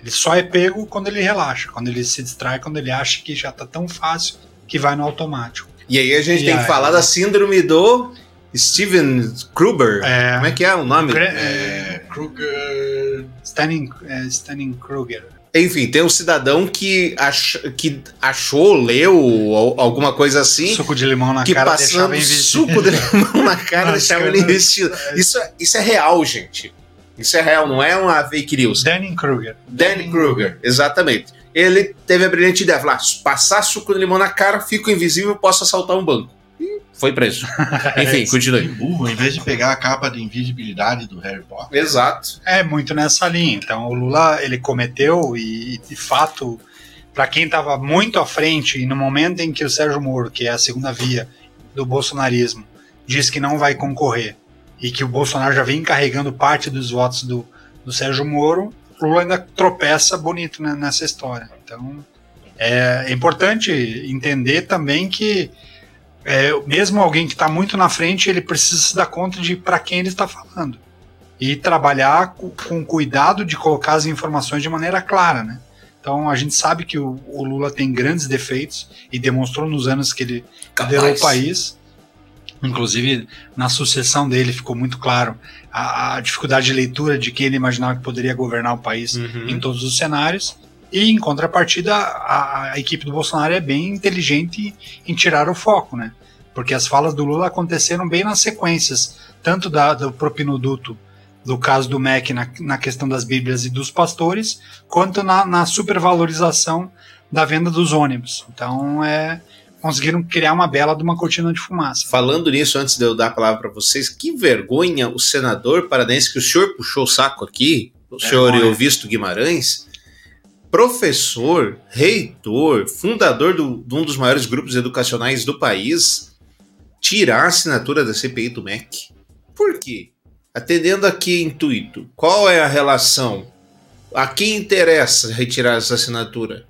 Ele só é pego quando ele relaxa, quando ele se distrai, quando ele acha que já tá tão fácil que vai no automático. E aí a gente E tem que aí- falar da síndrome do Steven Kruger. É. Como é que é o nome? É, Kruger. Stanning, é, Stanning Kruger. Enfim, tem um cidadão que, ach, que achou, leu ou alguma coisa assim, Suco de limão na que cara passando deixava suco de [LAUGHS] limão na cara deixava ele investido. Isso, é- isso é real, gente. Isso é real, não é uma fake news. Stanning Kruger. Danny Kruger, exatamente. Ele teve a brilhante ideia, falar, passar suco de limão na cara, fico invisível, posso assaltar um banco. E foi preso. [LAUGHS] Enfim, continue. burro, em vez de pegar a capa de invisibilidade do Harry Potter. Exato. É muito nessa linha. Então o Lula ele cometeu e de fato para quem estava muito à frente e no momento em que o Sérgio Moro, que é a segunda via do bolsonarismo, diz que não vai concorrer e que o Bolsonaro já vem carregando parte dos votos do, do Sérgio Moro, o Lula ainda tropeça bonito né, nessa história. Então é, é importante entender também que é, mesmo alguém que está muito na frente, ele precisa se dar conta de para quem ele está falando e trabalhar com, com cuidado de colocar as informações de maneira clara, né? Então a gente sabe que o, o Lula tem grandes defeitos e demonstrou nos anos que ele liderou o país. Inclusive na sucessão dele ficou muito claro a, a dificuldade de leitura de quem ele imaginava que poderia governar o país Uhum. em todos os cenários. E em contrapartida, a, a equipe do Bolsonaro é bem inteligente em tirar o foco, né? Porque as falas do Lula aconteceram bem nas sequências, tanto da, do propinoduto, do caso do MEC na, na questão das Bíblias e dos pastores, quanto na, na supervalorização da venda dos ônibus. Então, é, conseguiram criar uma bela de uma cortina de fumaça. Falando nisso, antes de eu dar a palavra para vocês, que vergonha o senador paranaense que o senhor puxou o saco aqui, o senhor Vergonha. Euvisto Guimarães, professor, reitor, fundador do- de um dos maiores grupos educacionais do país, tirar a assinatura da CPI do MEC. Por quê? Atendendo a que intuito? Qual é a relação? A quem interessa retirar essa assinatura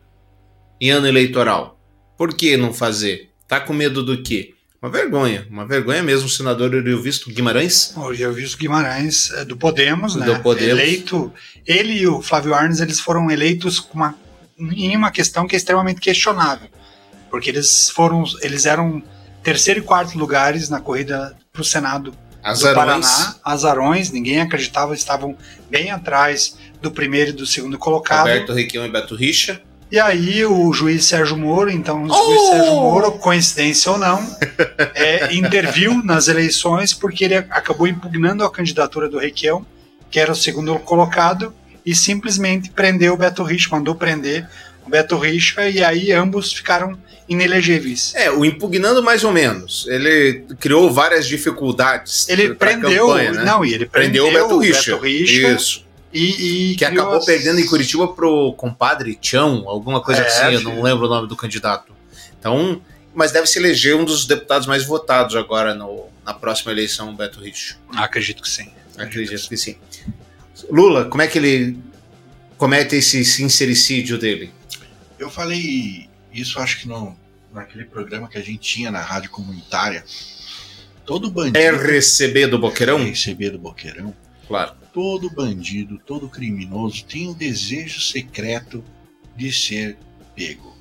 em ano eleitoral? Por que não fazer? Tá com medo do quê? Uma vergonha, uma vergonha mesmo, o senador Euvisto Guimarães. O Euvício Guimarães, é, do Podemos, né? Do Podemos. Eleito. Ele e o Flávio Arnes, eles foram eleitos com uma, em uma questão que é extremamente questionável. Porque eles foram. Eles eram terceiro e quarto lugares na corrida para o Senado do Azarões. Paraná. Azarões, ninguém acreditava, estavam bem atrás do primeiro e do segundo colocado. Roberto Requião e Beto Richa. E aí o juiz Sérgio Moro, então o Oh! juiz Sérgio Moro, coincidência ou não, é, interviu nas eleições porque ele acabou impugnando a candidatura do Requião, que era o segundo colocado, e simplesmente prendeu o Beto Richa, mandou prender o Beto Richa, e aí ambos ficaram inelegíveis. É, o impugnando mais ou menos. Ele criou várias dificuldades. Ele prendeu, campanha, né? não, e ele prendeu, prendeu, o Beto. Richa Isso. E, e Que acabou as- perdendo em Curitiba pro compadre Tião, alguma coisa É, assim, eu não lembro o nome do candidato. Então, mas deve se eleger um dos deputados mais votados agora no- na próxima eleição, o Beto Richa. Acredito que sim. Acredito que sim. Lula, como é que ele comete esse sincericídio dele? Eu falei isso, acho que no, naquele programa que a gente tinha na rádio comunitária. Todo bandido. RCB do Boqueirão? RCB do Boqueirão. Claro. Todo bandido, todo criminoso tem o desejo secreto de ser pego.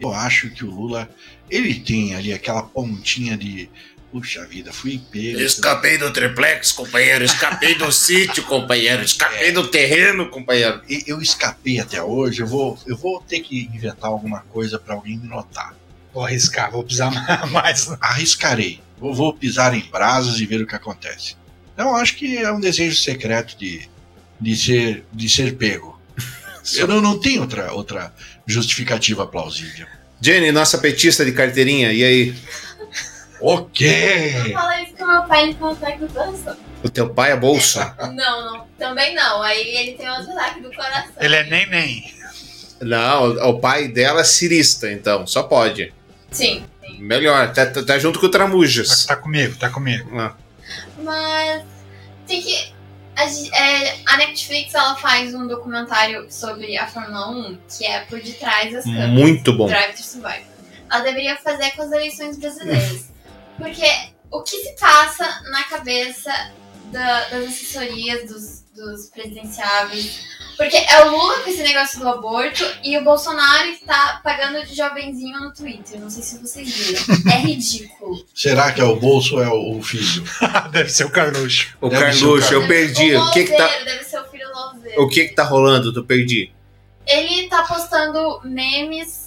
Eu acho que o Lula, ele tem ali aquela pontinha de. Puxa vida, fui pego. Escapei do triplex, companheiro. Escapei do [LAUGHS] sítio, companheiro. Escapei do terreno, companheiro. Eu escapei até hoje, eu vou, eu vou ter que inventar alguma coisa para alguém me notar. Vou arriscar, vou pisar [LAUGHS] mais. Arriscarei. Vou, vou pisar em brasas e ver o que acontece. Então acho que é um desejo secreto de, de, ser, de ser pego. [LAUGHS] Eu não, não tenho outra, outra justificativa plausível. Jenny, nossa petista de carteirinha, e aí? O quê? Fala isso que meu pai ele tem um ataque do coração. O teu pai é bolsa? [LAUGHS] Não, não. Também não. Aí ele tem outro ataque do coração. Ele é nem nem. Não, o pai dela é cirista, então, só pode. Sim. Melhor, tá, tá- tá junto com o Tramujas. Tá comigo, tá comigo. Ah. Mas tem que. A, é, a Netflix ela faz um documentário sobre a Fórmula 1 que é por detrás das câmeras. Muito bom. Drive to Survive. Ela deveria fazer com as eleições brasileiras. Porque o que se passa na cabeça da- das assessorias dos, dos presidenciáveis? Porque é o Lula com esse negócio do aborto e o Bolsonaro está pagando de jovenzinho no Twitter. Não sei se vocês viram. É ridículo. [LAUGHS] Será que é o bolso ou é o, o filho? [LAUGHS] Deve ser o Carluxo. O Deve Carluxo, eu perdi. O O que que tá, deve ser o filho Louzeiro. o que que tá rolando? Tu perdi. Ele tá postando memes,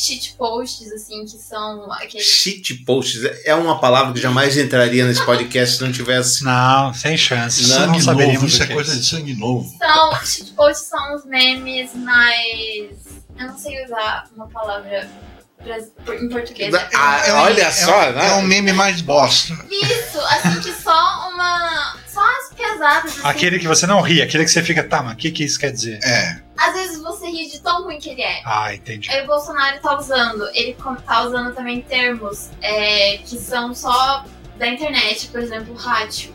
shitposts, assim, que são aqueles. Shit posts é uma palavra que jamais entraria nesse podcast se não tivesse. Não, sem chance. Não, Não, sangue novo, saberíamos isso é que coisa de sangue novo. São. Shitposts são os memes mais. Eu não sei usar uma palavra em português. Ah, É um- olha é só, um- né? É um meme mais bosta. Isso, assim que só uma. Só as pesadas. Assim, Aquele que você não ri, aquele que você fica, tá, mas o que, que isso quer dizer? É. Às vezes você ri de tão ruim que ele é. Ah, entendi. Aí o Bolsonaro tá usando, ele tá usando também termos é, que são só da internet, por exemplo, ratio.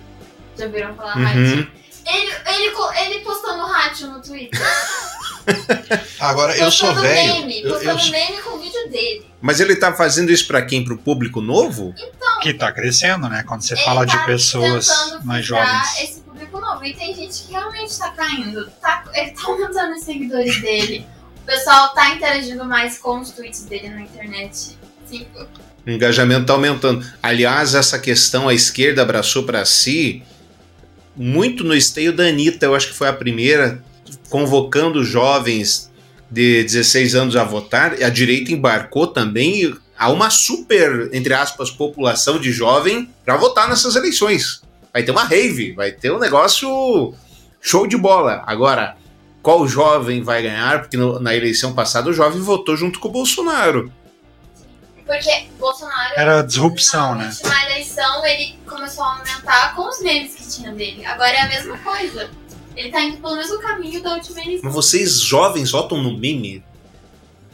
Já viram falar ratio? Uhum. Ele, ele, co- ele postando ratio no Twitter. [LAUGHS] [LAUGHS] Agora, eu sou velho. Meme, Eu, sou- meme com o vídeo dele. Mas ele tá fazendo isso pra quem? Pro público novo? Que tá crescendo, né? Quando você fala tá de pessoas mais jovens. esse público novo. E tem gente que realmente tá caindo. Tá, ele tá aumentando os seguidores dele. O pessoal tá interagindo mais com os tweets dele na internet. Sim, O engajamento tá aumentando. Aliás, essa questão a esquerda abraçou pra si muito no esteio da Anitta, eu acho que foi a primeira, convocando jovens de 16 anos a votar. A direita embarcou também a uma super, entre aspas, população de jovem para votar nessas eleições. Vai ter uma rave, vai ter um negócio show de bola. Agora, qual jovem vai ganhar? Porque no- na eleição passada o jovem votou junto com o Bolsonaro. Porque Bolsonaro. Era disrupção, na né? última eleição ele começou a aumentar com os memes que tinha dele. Agora é a mesma coisa. Ele tá indo pelo mesmo caminho da última eleição. Mas vocês jovens votam no meme?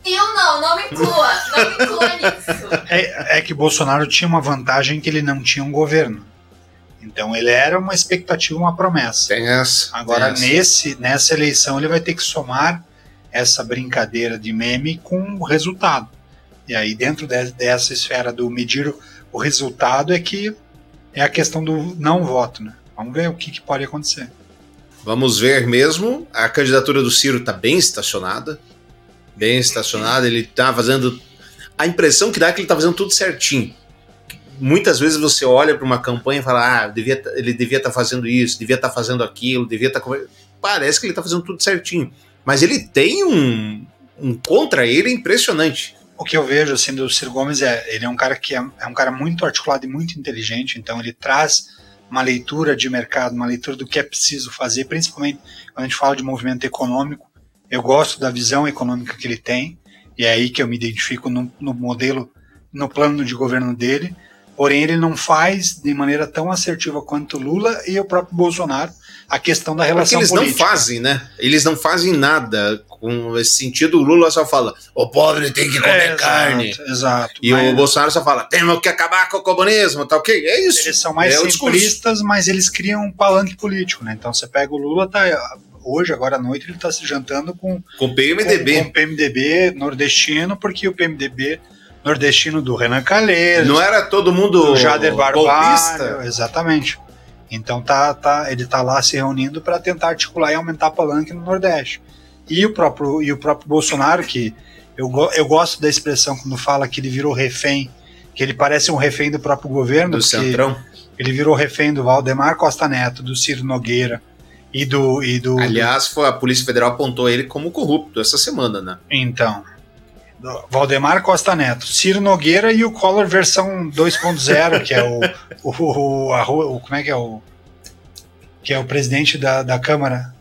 Eu não, não me inclua. Não me inclua [LAUGHS] nisso. É, é que Bolsonaro tinha uma vantagem que ele não tinha um governo. Então ele era uma expectativa, uma promessa. Tem essa. Agora, tem essa. nesse, nessa eleição, ele vai ter que somar essa brincadeira de meme com o resultado. E aí, dentro de- dessa esfera do medir o, o resultado, é que é a questão do não voto. Né? Vamos ver o que, que pode acontecer. Vamos ver mesmo. A candidatura do Ciro está bem estacionada. Bem estacionada. Ele está fazendo. A impressão que dá é que ele está fazendo tudo certinho. Muitas vezes você olha para uma campanha e fala: ah, devia tá- ele devia estar fazendo isso, devia estar fazendo aquilo, devia estar. Parece que ele está fazendo tudo certinho. Mas ele tem um, um contra ele impressionante. O que eu vejo assim do Ciro Gomes é ele é um cara que é, é um cara muito articulado e muito inteligente, então ele traz uma leitura de mercado, uma leitura do que é preciso fazer, principalmente quando a gente fala de movimento econômico. Eu gosto da visão econômica que ele tem, e é aí que eu me identifico no, no modelo, no plano de governo dele. Porém, ele não faz de maneira tão assertiva quanto Lula e o próprio Bolsonaro a questão da Porque relação eles política. não fazem, né? Eles não fazem nada com esse sentido. O Lula só fala: o pobre tem que comer É, carne. Exato, exato. E Mas- o Bolsonaro só fala: temos que acabar com o comunismo, tá ok? É isso. Eles são mais é simplistas, mas eles criam um palanque político, né? Então você pega o Lula, tá hoje, agora à noite, ele está se jantando com, Com o PMDB. com, com PMDB nordestino, porque o PMDB nordestino do Renan Calheiros, Não era todo mundo do Jader Barbalho, golpista? exatamente. Então tá, tá, ele tá lá se reunindo para tentar articular e aumentar palanque no Nordeste. E o próprio, e o próprio Bolsonaro, que eu, eu gosto da expressão quando fala que ele virou refém, que ele parece um refém do próprio governo, Do Centrão. ele virou refém do Valdemar Costa Neto, do Ciro Nogueira e do. E do Aliás, foi, a Polícia Federal apontou ele como corrupto essa semana, né? Então. Valdemar Costa Neto, Ciro Nogueira e o Collor versão 2.0, que é o, o, o, a, o, Como é que é o. Que é o presidente da, da Câmara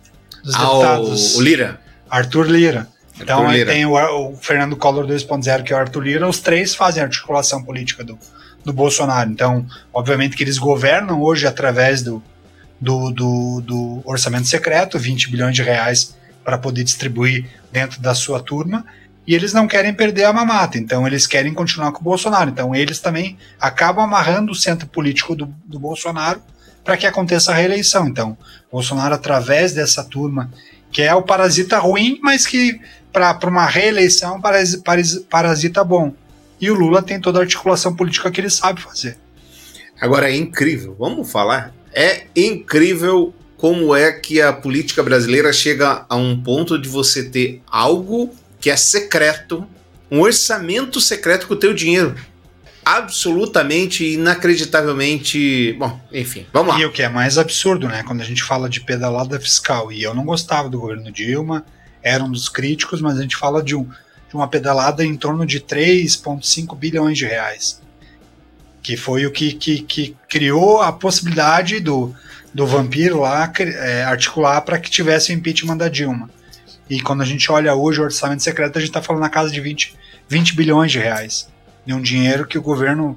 dos Ah, Deputados. o, Lira. Arthur Lira. Então Arthur aí Lira. tem o, Fernando Collor 2.0, que é o Arthur Lira, os três fazem articulação política do, do Bolsonaro. Então, obviamente que eles governam hoje através do, do, do, do orçamento secreto, 20 bilhões de reais para poder distribuir dentro da sua turma, e eles não querem perder a mamata, então eles querem continuar com o Bolsonaro. Então eles também acabam amarrando o centro político do, do Bolsonaro para que aconteça a reeleição. Então, Bolsonaro, através dessa turma, que é o parasita ruim, mas que para uma reeleição parasi- parasi- parasita bom. E o Lula tem toda a articulação política que ele sabe fazer. Agora é incrível, vamos falar? É incrível como é que a política brasileira chega a um ponto de você ter algo que é secreto, um orçamento secreto com o teu dinheiro. Absolutamente, inacreditavelmente. Bom, enfim, vamos lá. E o que é mais absurdo, né? Quando a gente fala de pedalada fiscal, e eu não gostava do governo Dilma, era um dos críticos, mas a gente fala de, um, de uma pedalada em torno de 3,5 bilhões de reais. Que foi o que, que, que criou a possibilidade do, do vampiro lá é, articular para que tivesse o impeachment da Dilma. E quando a gente olha hoje o orçamento secreto, a gente está falando na casa de 20, 20 bilhões de reais. De um dinheiro que o governo,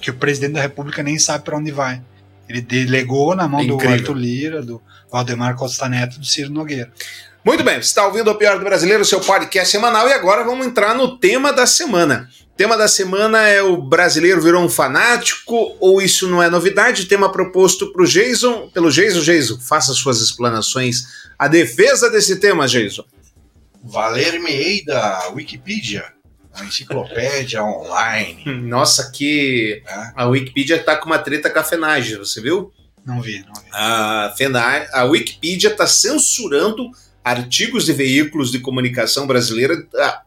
que o presidente da República nem sabe para onde vai. Ele delegou na mão do Incrível. Arthur Lira, do Valdemar Costa Neto do Ciro Nogueira. Muito bem, você está ouvindo o Pior do Brasileiro, seu podcast semanal, e agora vamos entrar no tema da semana. O tema da semana é o brasileiro virou um fanático ou isso não é novidade? Tema proposto pro Jason, pelo Jason. Jason, faça suas explanações. A defesa desse tema, Jason. Valer-me-ei da Wikipedia, a enciclopédia [LAUGHS] online. Nossa, que né? a Wikipedia tá com uma treta com a FENAGE, você viu? Não vi, não vi. A, FENA, a Wikipedia está censurando artigos de veículos de comunicação brasileira, ah,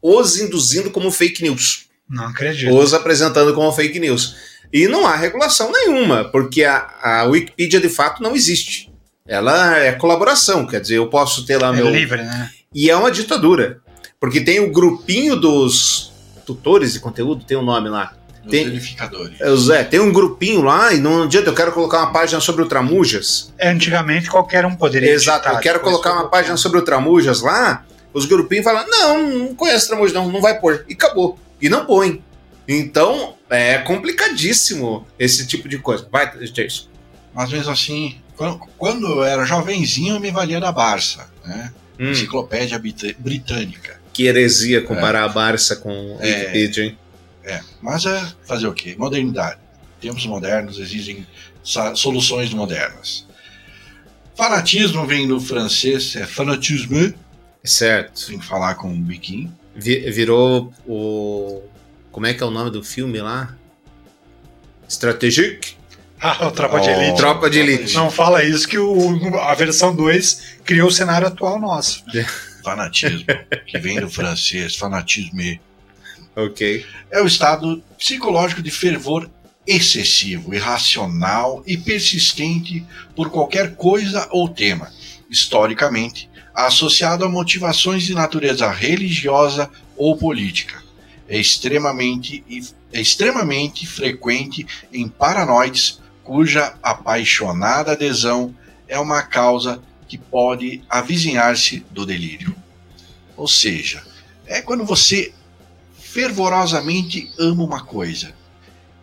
os induzindo como fake news. Não acredito. os apresentando como fake news. E não há regulação nenhuma, porque a, a Wikipedia de fato não existe. Ela é colaboração, quer dizer, eu posso ter lá É meu. livre, né? E é uma ditadura. Porque tem o grupinho dos tutores de conteúdo, tem um nome lá. Os Tem- verificadores. É, tem um grupinho lá e não adianta, eu quero colocar uma página sobre o Tramujas. É, Antigamente qualquer um poderia. Exato, eu quero colocar uma página sobre o Tramujas lá, os grupinhos falam, não, não conheço Tramujas não, não vai pôr. E acabou. E não põe. Então, é complicadíssimo esse tipo de coisa. Vai, Jason. Mas mesmo assim, quando, quando eu era jovenzinho, eu me valia da Barça, né? Hum, Enciclopédia Brit- Britânica. que heresia comparar a Barça com o É. Wikipedia, hein? É, mas é fazer o quê? Modernidade. Tempos modernos exigem soluções modernas. Fanatismo vem do francês, é fanatisme, Certo. tem que falar com um biquinho. Vi- virou o. Como é que é o nome do filme lá? Strategic? Ah, [LAUGHS] o Tropa de Oh. Elite. Tropa de Elite. Não fala isso que o, a versão 2 criou o cenário atual nosso. Fanatismo, que vem do francês, fanatisme. Ok. É o estado psicológico de fervor excessivo, irracional e persistente por qualquer coisa ou tema, historicamente associado a motivações de natureza religiosa ou política. É extremamente, é extremamente frequente em paranoides cuja apaixonada adesão é uma causa que pode avizinhar-se do delírio. Ou seja, é quando você fervorosamente ama uma coisa.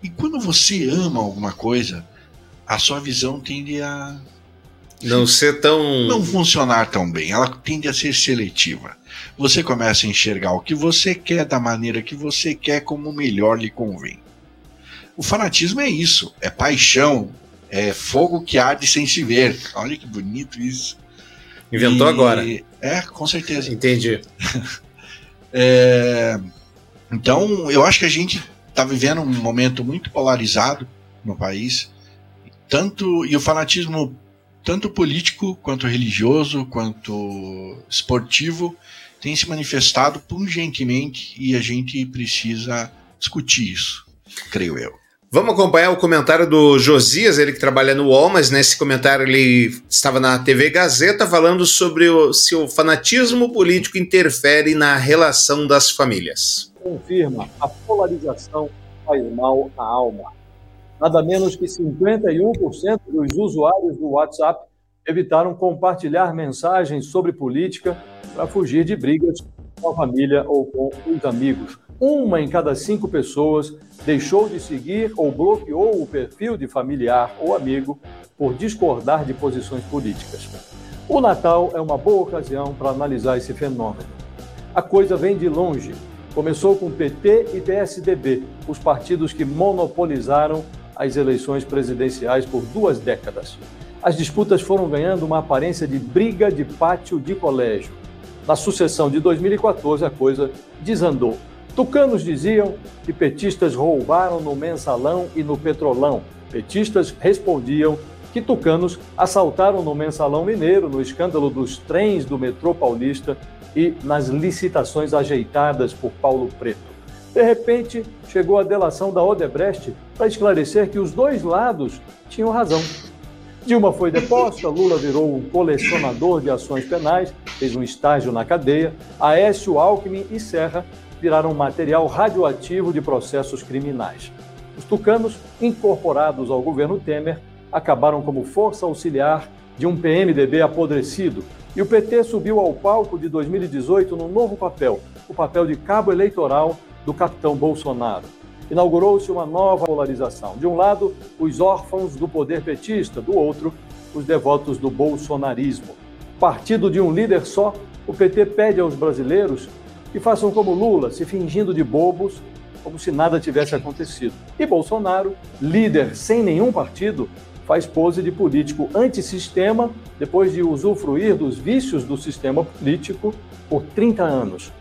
E quando você ama alguma coisa, a sua visão tende a Não ser tão. não funcionar tão bem, ela tende a ser seletiva. Você começa a enxergar o que você quer da maneira que você quer, como melhor lhe convém. O fanatismo é isso, é paixão, é fogo que arde sem se ver. Olha que bonito isso. Inventou E- agora. É, com certeza. Entendi. [LAUGHS] É, então, eu acho que a gente está vivendo um momento muito polarizado no país, tanto e o fanatismo tanto político quanto religioso quanto esportivo tem se manifestado pungentemente e a gente precisa discutir isso, creio eu. Vamos acompanhar o comentário do Josias, ele que trabalha no UOL, mas nesse comentário ele estava na TV Gazeta falando sobre o, se o fanatismo político interfere na relação das famílias. Confirma, a polarização faz mal à alma. Nada menos que 51% dos usuários do WhatsApp evitaram compartilhar mensagens sobre política para fugir de brigas com a família ou com os amigos. Uma em cada cinco pessoas deixou de seguir ou bloqueou o perfil de familiar ou amigo por discordar de posições políticas. O Natal é uma boa ocasião para analisar esse fenômeno. A coisa vem de longe. Começou com PT e PSDB, os partidos que monopolizaram as eleições presidenciais por duas décadas. As disputas foram ganhando uma aparência de briga de pátio de colégio. Na sucessão de 2014, a coisa desandou. Tucanos diziam que petistas roubaram no mensalão e no petrolão. Petistas respondiam que tucanos assaltaram no mensalão mineiro, no escândalo dos trens do metrô paulista e nas licitações ajeitadas por Paulo Preto. De repente, chegou a delação da Odebrecht para esclarecer que os dois lados tinham razão. Dilma foi deposta, Lula virou um colecionador de ações penais, fez um estágio na cadeia, Aécio Alckmin e Serra viraram material radioativo de processos criminais. Os tucanos, incorporados ao governo Temer, acabaram como força auxiliar de um PMDB apodrecido, e o PT subiu ao palco de 2018 num novo papel, o papel de cabo eleitoral do capitão Bolsonaro. Inaugurou-se uma nova polarização. De um lado, os órfãos do poder petista, do outro, os devotos do bolsonarismo. Partido de um líder só, o PT pede aos brasileiros que façam como Lula, se fingindo de bobos, como se nada tivesse acontecido. E Bolsonaro, líder sem nenhum partido, faz pose de político antissistema depois de usufruir dos vícios do sistema político por 30 anos.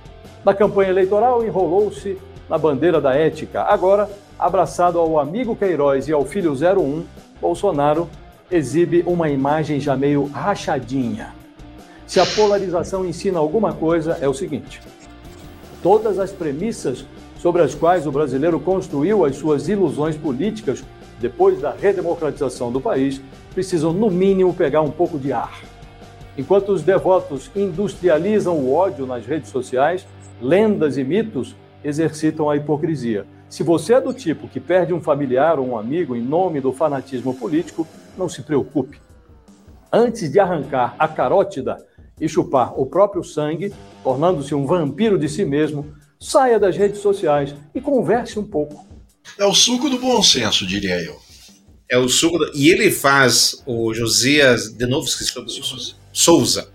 Na campanha eleitoral, enrolou-se na bandeira da ética. Agora, abraçado ao amigo Queiroz e ao filho 01, Bolsonaro exibe uma imagem já meio rachadinha. Se a polarização ensina alguma coisa, é o seguinte: todas as premissas sobre as quais o brasileiro construiu as suas ilusões políticas depois da redemocratização do país precisam, no mínimo, pegar um pouco de ar. Enquanto os devotos industrializam o ódio nas redes sociais, lendas e mitos exercitam a hipocrisia. Se você é do tipo que perde um familiar ou um amigo em nome do fanatismo político, não se preocupe. Antes de arrancar a carótida e chupar o próprio sangue, tornando-se um vampiro de si mesmo, saia das redes sociais e converse um pouco. É o suco do bom senso, diria eu. É o suco. Do... E ele faz o Josias, de novo esqueci o Souza. Souza,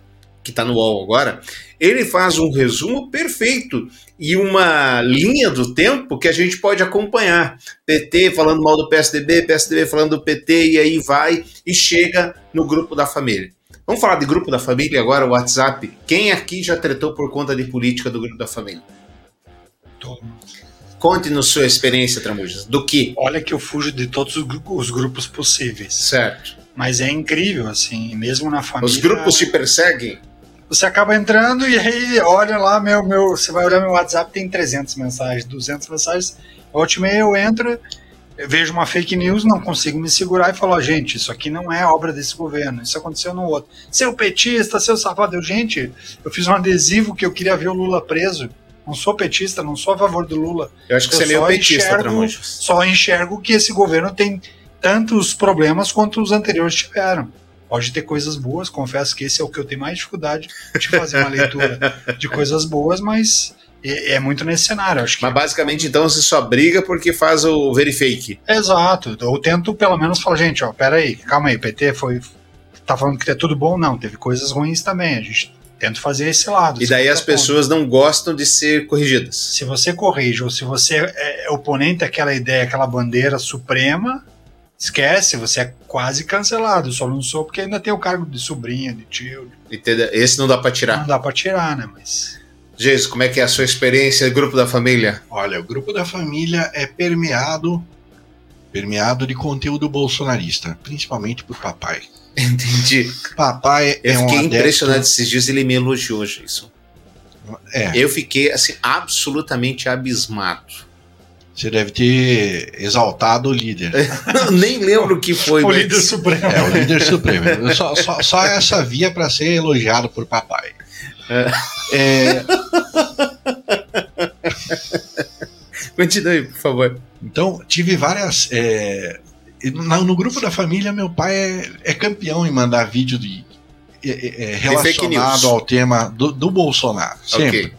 que está no UOL agora. Ele faz um resumo perfeito e uma linha do tempo que a gente pode acompanhar. PT falando mal do PSDB, PSDB falando do PT, e aí vai e chega no grupo da família. Vamos falar de grupo da família agora, o WhatsApp. Quem aqui já tretou por conta de política do grupo da família? Conte-nos sua experiência, Tramujas. Do que? Olha que eu fujo de todos os grupos possíveis. Certo. Mas é incrível, assim, mesmo na família. Os grupos te perseguem? Você acaba entrando e aí olha lá, meu, meu, você vai olhar meu WhatsApp, tem 300 mensagens, 200 mensagens. Última eu entro, eu vejo uma fake news, não consigo me segurar e falo, gente, isso aqui não é obra desse governo, isso aconteceu no outro. Seu petista, seu safado, eu, gente, eu fiz um adesivo que eu queria ver o Lula preso. Não sou petista, não sou a favor do Lula. Eu acho que eu você é meio petista, enxergo, Só enxergo que esse governo tem tantos problemas quanto os anteriores tiveram. Pode ter coisas boas, confesso que esse é o que eu tenho mais dificuldade de fazer uma [LAUGHS] leitura de coisas boas, mas é, é muito nesse cenário. Acho que Mas basicamente, então, você só briga porque faz o verifake. Exato. Eu tento pelo menos falar, gente, ó, pera aí, calma aí, PT foi. Tá falando que é tudo bom? Não, teve coisas ruins também. A gente tenta fazer esse lado. E daí as pessoas não gostam de ser corrigidas. Se você corrige ou se você é, é oponente àquela ideia, aquela bandeira suprema, esquece, você é quase cancelado. Só não sou porque ainda tem o cargo de sobrinha, de tio. Entendeu? Esse não dá para tirar. Não dá para tirar, né? Mas. Jesus, como é que é a sua experiência, grupo da família? Olha, o grupo da família é permeado permeado de conteúdo bolsonarista, principalmente por papai. [LAUGHS] Entendi. Papai Eu é fiquei um impressionado esses dias, ele me elogiou, Jason. É. Eu fiquei, assim, absolutamente abismado. Você deve ter exaltado o líder. [LAUGHS] Eu nem lembro o que foi, O mas- líder supremo. É, o líder supremo. Eu Só, só, só essa via para ser elogiado por papai. É, [LAUGHS] Continue, por favor. então, tive várias. é, no, no grupo da família, meu pai é, é campeão em mandar vídeo de, é, é, é, relacionado ao tema do, do Bolsonaro. Sempre. Ok.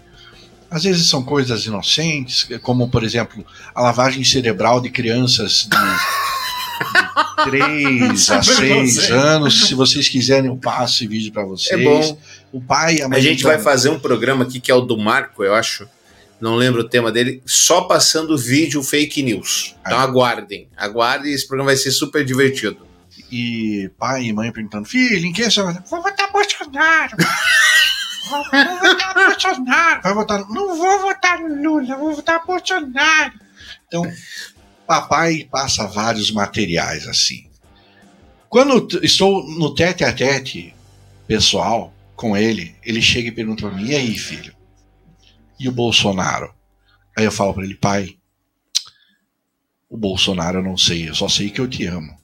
Às vezes são coisas inocentes, como, por exemplo, a lavagem cerebral de crianças de [LAUGHS] 3 [LAUGHS] a Super 6 inocente. anos. Se vocês quiserem, eu passo esse vídeo para vocês. É bom. O pai a mãe. A gente vai fazer um programa aqui que é o do Marco, eu acho. Não lembro o tema dele, só passando vídeo fake news. Então aguardem. Aguardem, esse programa vai ser super divertido. E pai e mãe perguntando: Filho, em quem você vai? Vou votar Bolsonaro. Vou [LAUGHS] vou votar Bolsonaro. Vai votar. Não vou votar no Lula, vou votar Bolsonaro. Então, papai passa vários materiais assim. Quando estou no tete a tete pessoal com ele, ele chega e pergunta pra mim: E aí, filho? E o Bolsonaro? Aí eu falo pra ele: Pai, o Bolsonaro eu não sei, eu só sei que eu te amo.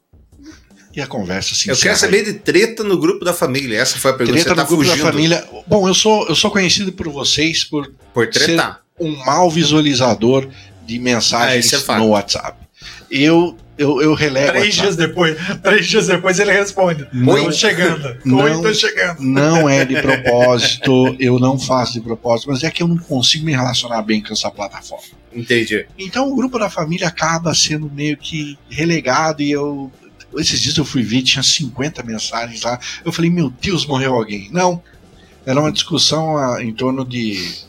E a conversa se eu quero saber de treta no grupo da família. Essa foi a pergunta. Treta Você tá no grupo fugindo da família. Bom, eu sou, eu sou conhecido por vocês por por tretar. ser um mau visualizador de Ah, mensagens isso é no WhatsApp. Eu, eu, eu relego. Três dias depois, três dias depois ele responde. Não. Chegando. Não. Tô chegando. Não é de [LAUGHS] propósito, eu não faço de propósito, mas é que eu não consigo me relacionar bem com essa plataforma. Entendi. Então o grupo da família acaba sendo meio que relegado e eu. Esses dias eu fui ver, tinha 50 mensagens lá. Eu falei, meu Deus, morreu alguém. Não. Era uma discussão ah, em torno de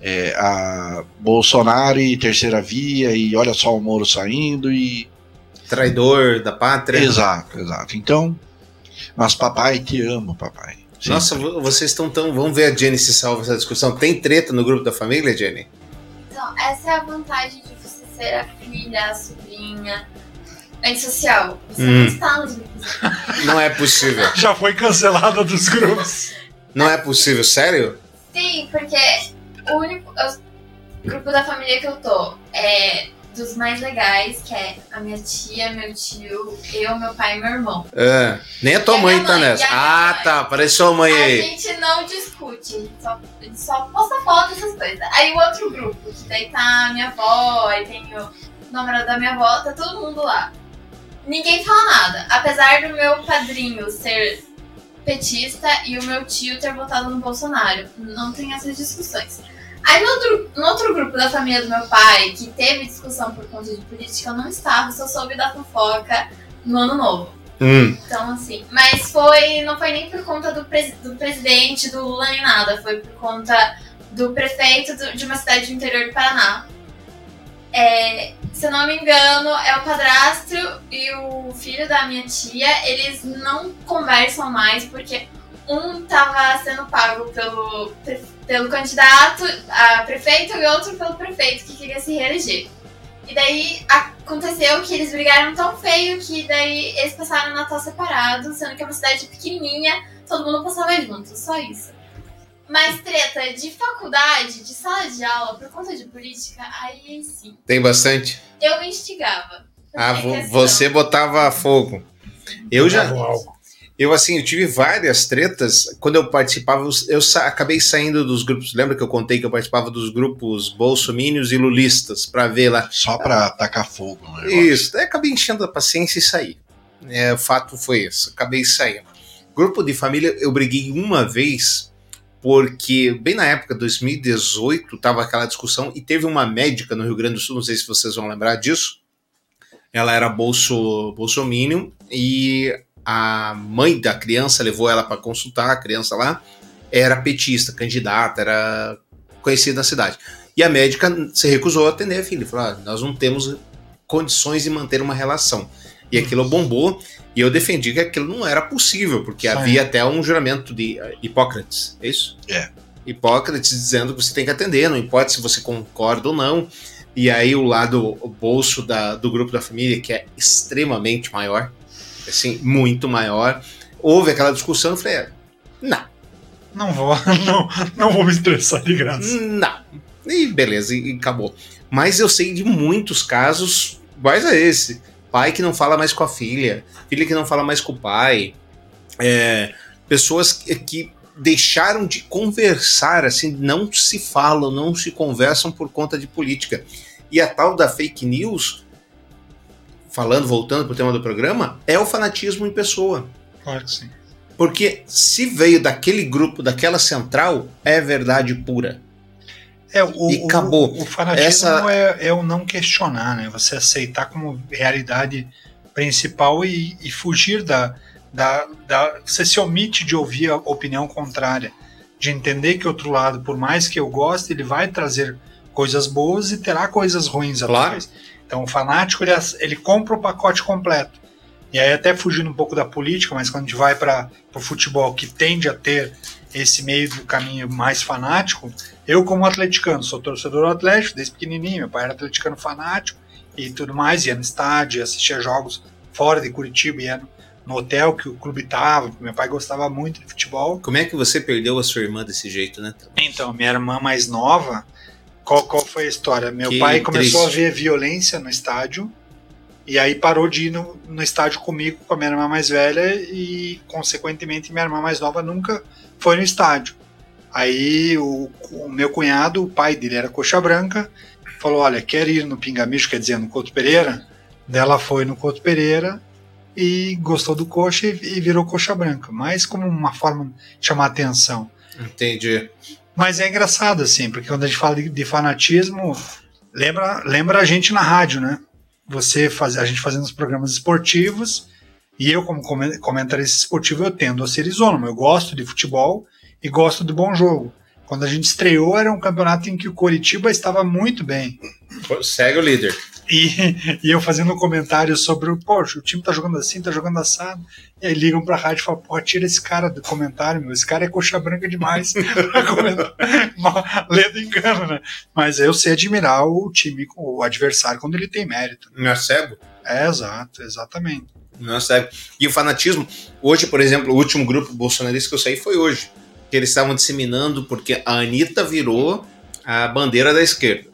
é, a Bolsonaro e terceira via, e olha só o Moro saindo, e. Traidor da pátria. Exato, exato. Então. Mas papai, te amo, papai. Sempre. Nossa, vo- vocês estão tão. Vamos ver a Jenny se salva essa discussão. Tem treta no grupo da família, Jenny? Então, essa é a vantagem de você ser a filha, a sobrinha, antissocial. Você Hum. não está nos grupos. Não é possível. Já foi cancelada dos grupos. Não é possível, sério? Sim, porque o único o grupo da família que eu tô é dos mais legais, que é a minha tia, meu tio, eu, meu pai e meu irmão. É. Nem a tua E a mãe tá mãe, nessa. e a minha Ah, mãe. tá. Parece sua mãe A aí. gente não discute, a gente só, a gente só posta foto essas coisas. Aí o outro grupo, que daí tá a minha avó, aí tem o namorado da minha avó, tá todo mundo lá. Ninguém fala nada. Apesar do meu padrinho ser petista e o meu tio ter votado no Bolsonaro. Não tem essas discussões. Aí no outro, no outro grupo da família do meu pai, que teve discussão por conta de política, eu não estava, só soube da fofoca no ano novo. Hum. Então, assim, mas foi. Não foi nem por conta do, pres- do presidente, do Lula nem nada. Foi por conta do prefeito do- de uma cidade do interior do Paraná. É, se eu não me engano, é o padrastro e o filho da minha tia. Eles não conversam mais porque um tava sendo pago pelo, pre- pelo candidato a prefeito e outro pelo prefeito que queria se reeleger. E daí aconteceu que eles brigaram tão feio que daí eles passaram o Natal separado, sendo que é uma cidade pequenininha, todo mundo passava junto, só isso. Mas treta de faculdade, de sala de aula, por conta de política, aí sim. Tem bastante? Eu me instigava. Ah, vo- questão. você botava fogo. Eu já. Eu, assim, eu tive várias tretas. Quando eu participava, eu, sa- acabei saindo dos grupos. Lembra que eu contei que eu participava dos grupos bolsomínios e lulistas pra ver lá? Só pra tacar fogo negócio. Isso, daí acabei enchendo a paciência e saí. É, o fato foi esse, acabei saindo. Grupo de família, eu briguei uma vez, porque bem na época, 2018, tava aquela discussão e teve uma médica no Rio Grande do Sul, não sei se vocês vão lembrar disso. Ela era bolso, bolsominion e a mãe da criança levou ela para consultar, a criança lá era petista, candidata, era conhecida na cidade. E a médica se recusou a atender a filha, falou: ah, nós não temos condições de manter uma relação. E aquilo bombou, e eu defendi que aquilo não era possível, porque Sim. havia até um juramento de uh, Hipócrates, é isso? É. Hipócrates dizendo que você tem que atender, não importa se você concorda ou não. E aí o lado o bolso da, do grupo da família, que é extremamente maior, assim, muito maior, houve aquela discussão, eu falei, é, não, Não vou, [LAUGHS] não, não vou me estressar de graça. não. E beleza, e, e acabou. Mas eu sei de muitos casos iguais a esse. Pai que não fala mais com a filha, filha que não fala mais com o pai. É, pessoas que, que deixaram de conversar, assim, não se falam, não se conversam por conta de política. E a tal da fake news, falando, voltando para o tema do programa, é o fanatismo em pessoa. Claro que sim. Porque se veio daquele grupo, daquela central, é verdade pura. É, o, E acabou. O, o fanatismo Essa- é, é o não questionar, né? Você aceitar como realidade principal e, e fugir da, da, da. Você se omite de ouvir a opinião contrária, de entender que o outro lado, por mais que eu goste, ele vai trazer coisas boas e terá coisas ruins Claro. atrás. Então o fanático ele, ele compra o pacote completo. E aí, até fugindo um pouco da política, mas quando a gente vai para o futebol, que tende a ter esse meio do caminho mais fanático, eu, como atleticano, sou torcedor do Atlético desde pequenininho. Meu pai era atleticano fanático e tudo mais, ia no estádio, assistia jogos fora de Curitiba, ia no, no hotel que o clube estava. Meu pai gostava muito de futebol. Como é que você perdeu a sua irmã desse jeito, né? Então, minha irmã mais nova, qual, qual foi a história? Meu Que pai começou triste. a ver violência no estádio e aí parou de ir no, no estádio comigo, com a minha irmã mais velha e, consequentemente, minha irmã mais nova nunca foi no estádio. Aí o, o meu cunhado, o pai dele era coxa branca, falou: Olha, quer ir no Pingamicho, quer dizer, no Couto Pereira? Dela foi no Couto Pereira e gostou do coxa e, e virou coxa branca, mas como uma forma de chamar atenção. Entendi. Mas é engraçado, assim, porque quando a gente fala de, fanatismo, lembra, lembra a gente na rádio, né? Você faz, a gente fazendo os programas esportivos, e eu, como comen- comentarista esportivo, eu tendo a ser isônomo. Eu gosto de futebol e gosto de bom jogo. Quando a gente estreou, era um campeonato em que o Coritiba estava muito bem. Segue o líder. E, [LAUGHS] e eu fazendo um comentário sobre o, poxa, o time tá jogando assim, tá jogando assado. E aí ligam pra rádio e falam, pô, tira esse cara do comentário, meu. Esse cara é coxa branca demais [LAUGHS] pra comentar. Lendo engano, né? Mas eu sei admirar o time, o adversário, quando ele tem mérito. Não é cego? É, exato, exatamente. Não é cego. E o fanatismo, hoje, por exemplo, o último grupo bolsonarista que eu saí foi hoje. Que eles estavam disseminando porque a Anitta virou a bandeira da esquerda.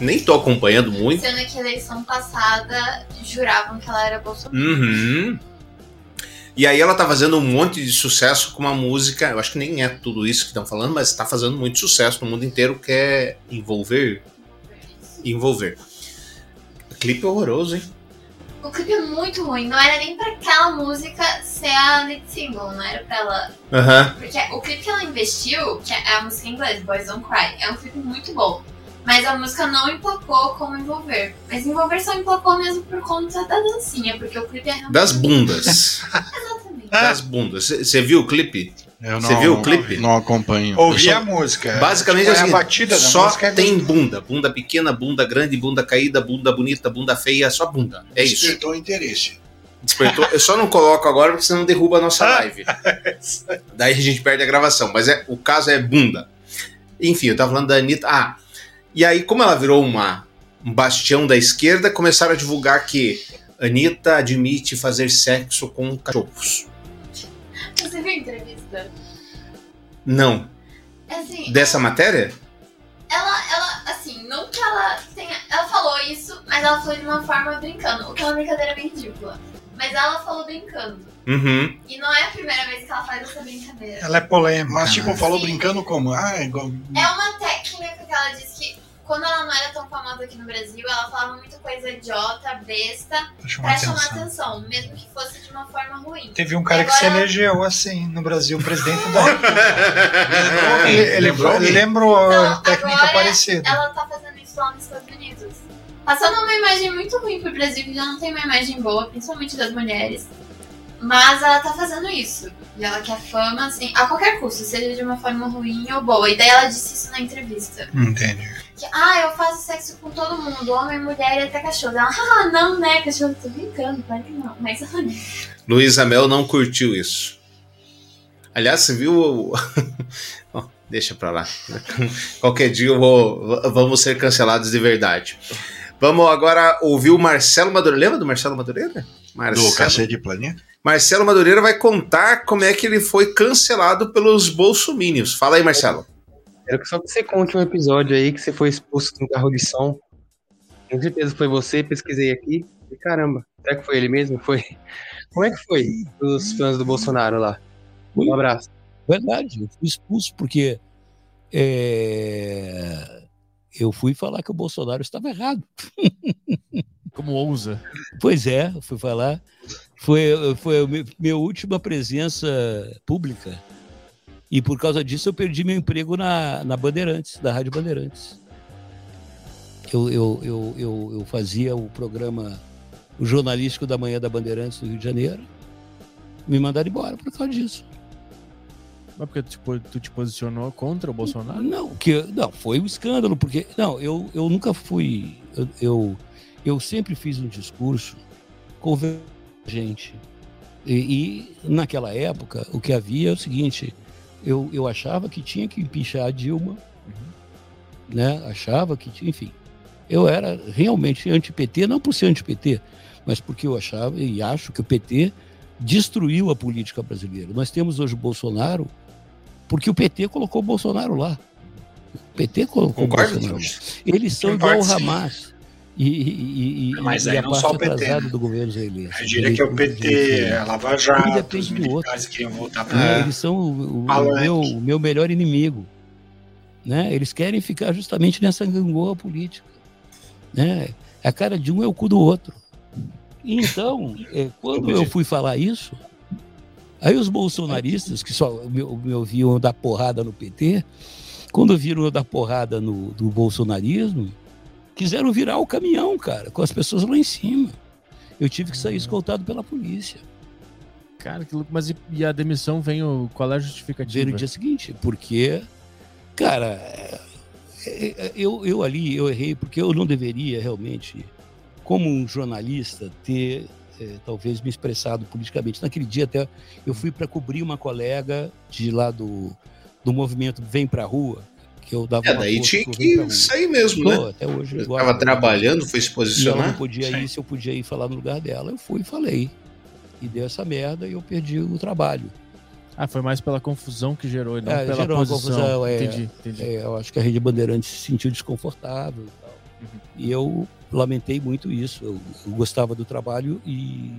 Nem tô acompanhando muito. Sendo que a eleição passada juravam que ela era Bolsonaro. Uhum. E aí ela tá fazendo um monte de sucesso com uma música, eu acho que nem é tudo isso que estão falando, mas tá fazendo muito sucesso no mundo inteiro, que é Envolver. Envolver. Clipe horroroso, hein? O clipe é muito ruim, não era nem pra aquela música ser a lead single, não era pra ela. Aham. Porque o clipe que ela investiu, que é a música em inglês, Boys Don't Cry, é um clipe muito bom. Mas a música não emplacou como envolver. Mas envolver só emplacou mesmo por conta da dancinha, porque o clipe é realmente. Das bundas. [LAUGHS] Exatamente. das bundas. Você viu o clipe? Eu Você viu o clipe? Não acompanho. Ouvi só- a música. Basicamente Tipo, é é o a batida da só música. é tem bunda. Bunda pequena, bunda grande, bunda caída, bunda bonita, bunda feia, só bunda. É isso. Despertou interesse. Despertou. Eu só não coloco agora porque senão derruba a nossa live. [LAUGHS] Daí a gente perde a gravação. Mas é, o caso é bunda. Enfim, eu tava falando da Anitta. Ah, e aí, como ela virou uma, um bastião da esquerda, começaram a divulgar que Anitta admite fazer sexo com cachorros. Você viu a entrevista? Não. Assim, Dessa matéria? ela, ela, assim, não que ela tenha. Ela falou isso, mas ela falou de uma forma brincando. O que é uma brincadeira bem ridícula. Mas ela falou brincando. Uhum. E não é a primeira vez que ela faz essa brincadeira. Ela é polêmica. Mas, tipo, né? falou Sim. brincando como? Ah, é igual. É uma técnica que ela diz que quando ela não era tão famosa aqui no Brasil, ela falava muita coisa idiota, besta, Pra chamar pra chamar atenção. atenção, mesmo que fosse de uma forma ruim. Teve um cara que se elegeu assim no Brasil, presidente da. [LAUGHS] Ele, ele, Lembrou ele lembrou Então, técnica agora parecida. Ela tá fazendo isso lá nos Estados Unidos. Passando uma imagem muito ruim pro Brasil, que já não tem uma imagem boa, principalmente das mulheres. Mas ela tá fazendo isso. E ela quer fama, assim, a qualquer custo, seja de uma forma ruim ou boa. E daí ela disse isso na entrevista. Entendi. Que, ah, eu faço sexo com todo mundo, homem, mulher e até cachorro. Ela, ah, não, né, cachorro, tô brincando, claro que não. Mas. Luísa Mel não curtiu isso. Aliás, você viu. o- Bom, [LAUGHS] deixa pra lá. Qualquer dia eu vou. Vamos ser cancelados de verdade. Vamos agora ouvir o Marcelo Madureira. Lembra do Marcelo Madureira? Do Marcelo, Cacete Planeta? Marcelo Madureira vai contar como é que ele foi cancelado pelos bolsomínios. Fala aí, Marcelo. Quero que só que você conte um episódio aí que você foi expulso no carro de som. Com certeza foi você, pesquisei aqui. E caramba, será que foi ele mesmo? Foi. Como é que foi os fãs do Bolsonaro lá? Um abraço. Verdade, eu fui expulso porque é, eu fui falar que o Bolsonaro estava errado. [LAUGHS] Como ousa? Pois é, eu fui falar. Foi, foi a mi- minha última presença pública. E por causa disso eu perdi meu emprego na, na Bandeirantes, da Rádio Bandeirantes. Eu, eu, eu, eu, eu fazia o programa, o jornalístico da manhã da Bandeirantes do Rio de Janeiro. Me mandaram embora por causa disso. Mas porque tu, tu te posicionou contra o Bolsonaro? Não, que não foi um escândalo porque não, eu, eu nunca fui, eu, eu eu sempre fiz um discurso convergente e, e naquela época o que havia é o seguinte, eu, eu achava que tinha que empichar a Dilma, né? Achava que tinha, enfim, eu era realmente anti-PT não por ser anti-PT, mas porque eu achava e acho que o PT destruiu a política brasileira. Nós temos hoje o Bolsonaro porque o PT colocou o Bolsonaro lá. O PT colocou Concordo, o Bolsonaro. Eles são igual o. Hamas. E, e, Mas e aí não só o PT, né? do governo israelense. Eu diria que é o PT, a Lava Jato, os militares que queriam voltar É, para Eles são o, o meu, o meu melhor inimigo. Né? Eles querem ficar justamente nessa gangorra política. Né? A cara de um é o cu do outro. Então, é, [LAUGHS] quando eu fui falar isso, aí os bolsonaristas, que só me, me ouviam dar porrada no PT, quando viram eu dar porrada no do bolsonarismo, quiseram virar o caminhão, cara, com as pessoas lá em cima. Eu tive que sair escoltado pela polícia. Cara, que louco. Mas e, a demissão vem o. Qual é a justificativa? Veio no dia seguinte, porque, cara, é, é, eu, eu ali, eu errei, porque eu não deveria realmente, como um jornalista, ter é, talvez me expressado politicamente. Naquele dia até eu fui para cobrir uma colega de lá do, do movimento Vem Pra Rua, que eu dava É, daí tinha que sair mesmo, Tô, né? Até hoje. Eu igual. tava trabalhando, foi se posicionar. não podia ir, se eu podia ir falar no lugar dela, eu fui e falei. E deu essa merda e eu perdi o trabalho. Ah, foi mais pela confusão que gerou não É, pela gerou uma posição. confusão, é, Entendi, entendi. é, eu acho que a Rede Bandeirantes se sentiu desconfortável e tal. E eu lamentei muito isso. Eu, eu gostava do trabalho e,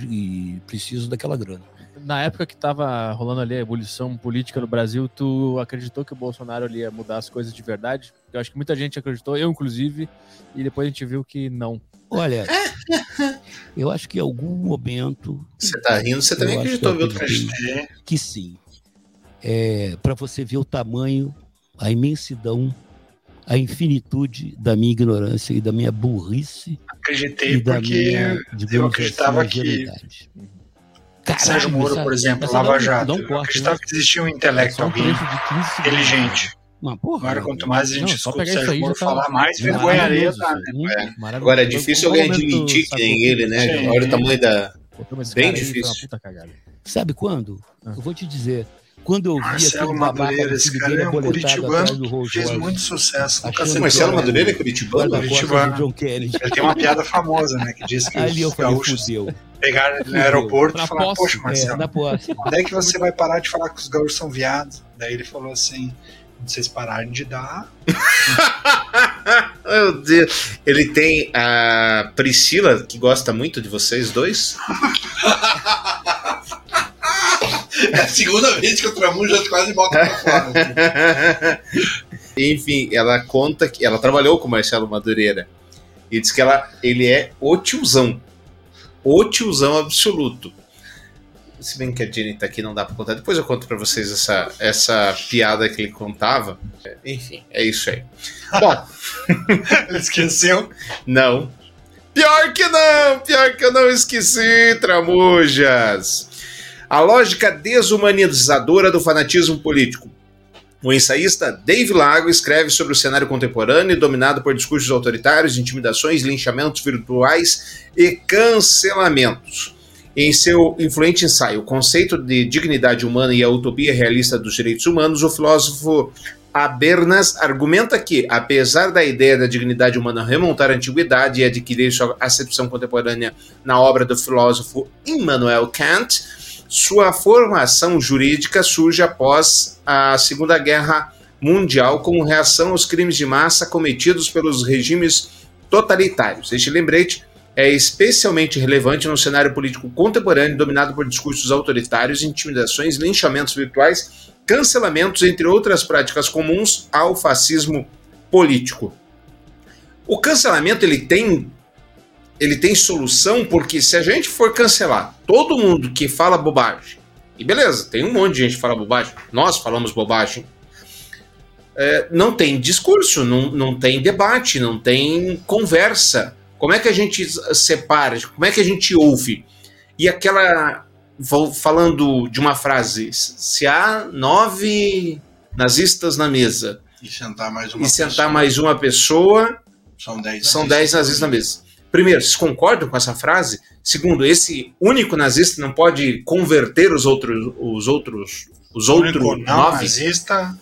e- e preciso daquela grana. Na época que tava rolando ali a ebulição política no Brasil, tu acreditou que o Bolsonaro ali ia mudar as coisas de verdade? Eu acho que muita gente acreditou, eu inclusive, e depois a gente viu que não. Olha, [LAUGHS] eu acho que em algum momento. Você tá rindo, você também acreditou, que viu, Trash? Que sim. É, para você ver o tamanho, a imensidão, a infinitude da minha ignorância e da minha burrice. Acreditei e da porque minha, eu digamos acreditava assim, que. Sérgio Moro, por exemplo, essa Lava um- Jato. um corte, acreditava né? que existia um intelecto, Só um alguém trecho de 15 segundos. inteligente. Porra. Agora, quanto mais a gente Não, só escuta o Sérgio Moro tá falar, mais vergonha alheia maravilhoso tá. né? É. Agora é difícil alguém admitir que nem ele, né? Sim. Olha o tamanho da. Pô, Bem aí difícil. Sabe quando? Ah. Eu vou te dizer. Quando eu vi Marcelo aquele Madureira, esse cara é um curitibano fez muito sucesso. Marcelo Madureira é o curitibano? Curitibano. John Kennedy. Ele tem uma piada famosa, né? Que diz que Ali eu os falei, gaúchos fudeu. pegaram ele no aeroporto e falaram, poxa, É, Marcelo, na posse. quando é que você vai parar de falar que os gaúchos são viados? Daí ele falou assim, vocês pararem de dar... [LAUGHS] Meu Deus. Ele tem a Priscila, que gosta muito de vocês dois. [LAUGHS] É a segunda vez que o Tramujas quase bota pra fora. [LAUGHS] Enfim, ela conta que ela trabalhou com o Marcelo Madureira. E diz que ela, ele é o tiozão. O tiozão absoluto. Se bem que a Jenny tá aqui, não dá pra contar. Depois eu conto pra vocês essa, essa piada que ele contava. Enfim, é isso aí. Bom, [LAUGHS] esqueceu. não. Pior que não! Pior que eu não esqueci, Tramujas! A lógica desumanizadora do fanatismo político. O ensaísta Dave Lago escreve sobre o cenário contemporâneo dominado por discursos autoritários, intimidações, linchamentos virtuais e cancelamentos. Em seu influente ensaio, O Conceito de Dignidade Humana e a Utopia Realista dos Direitos Humanos, o filósofo Habermas argumenta que, apesar da ideia da dignidade humana remontar à antiguidade e adquirir sua acepção contemporânea na obra do filósofo Immanuel Kant, sua formação jurídica surge após a Segunda Guerra mundial como reação aos crimes de massa cometidos pelos regimes totalitários. Este lembrete é especialmente relevante no cenário político contemporâneo dominado por discursos autoritários, intimidações, linchamentos virtuais, cancelamentos, entre outras práticas comuns ao fascismo político. O cancelamento ele tem ele tem solução porque se a gente for cancelar todo mundo que fala bobagem, e beleza, tem um monte de gente que fala bobagem, nós falamos bobagem, é, não tem discurso, não, não tem debate, não tem conversa. Como é que a gente separa? Como é que a gente ouve? E aquela. Vou falando de uma frase: se há nove nazistas na mesa E sentar mais uma e sentar pessoa, mais uma pessoa, São dez são nazistas. dez nazistas na mesa. Primeiro, vocês concordam com essa frase? Segundo, esse único nazista não pode converter os outros, os outros, os O outros único não nove? nazista,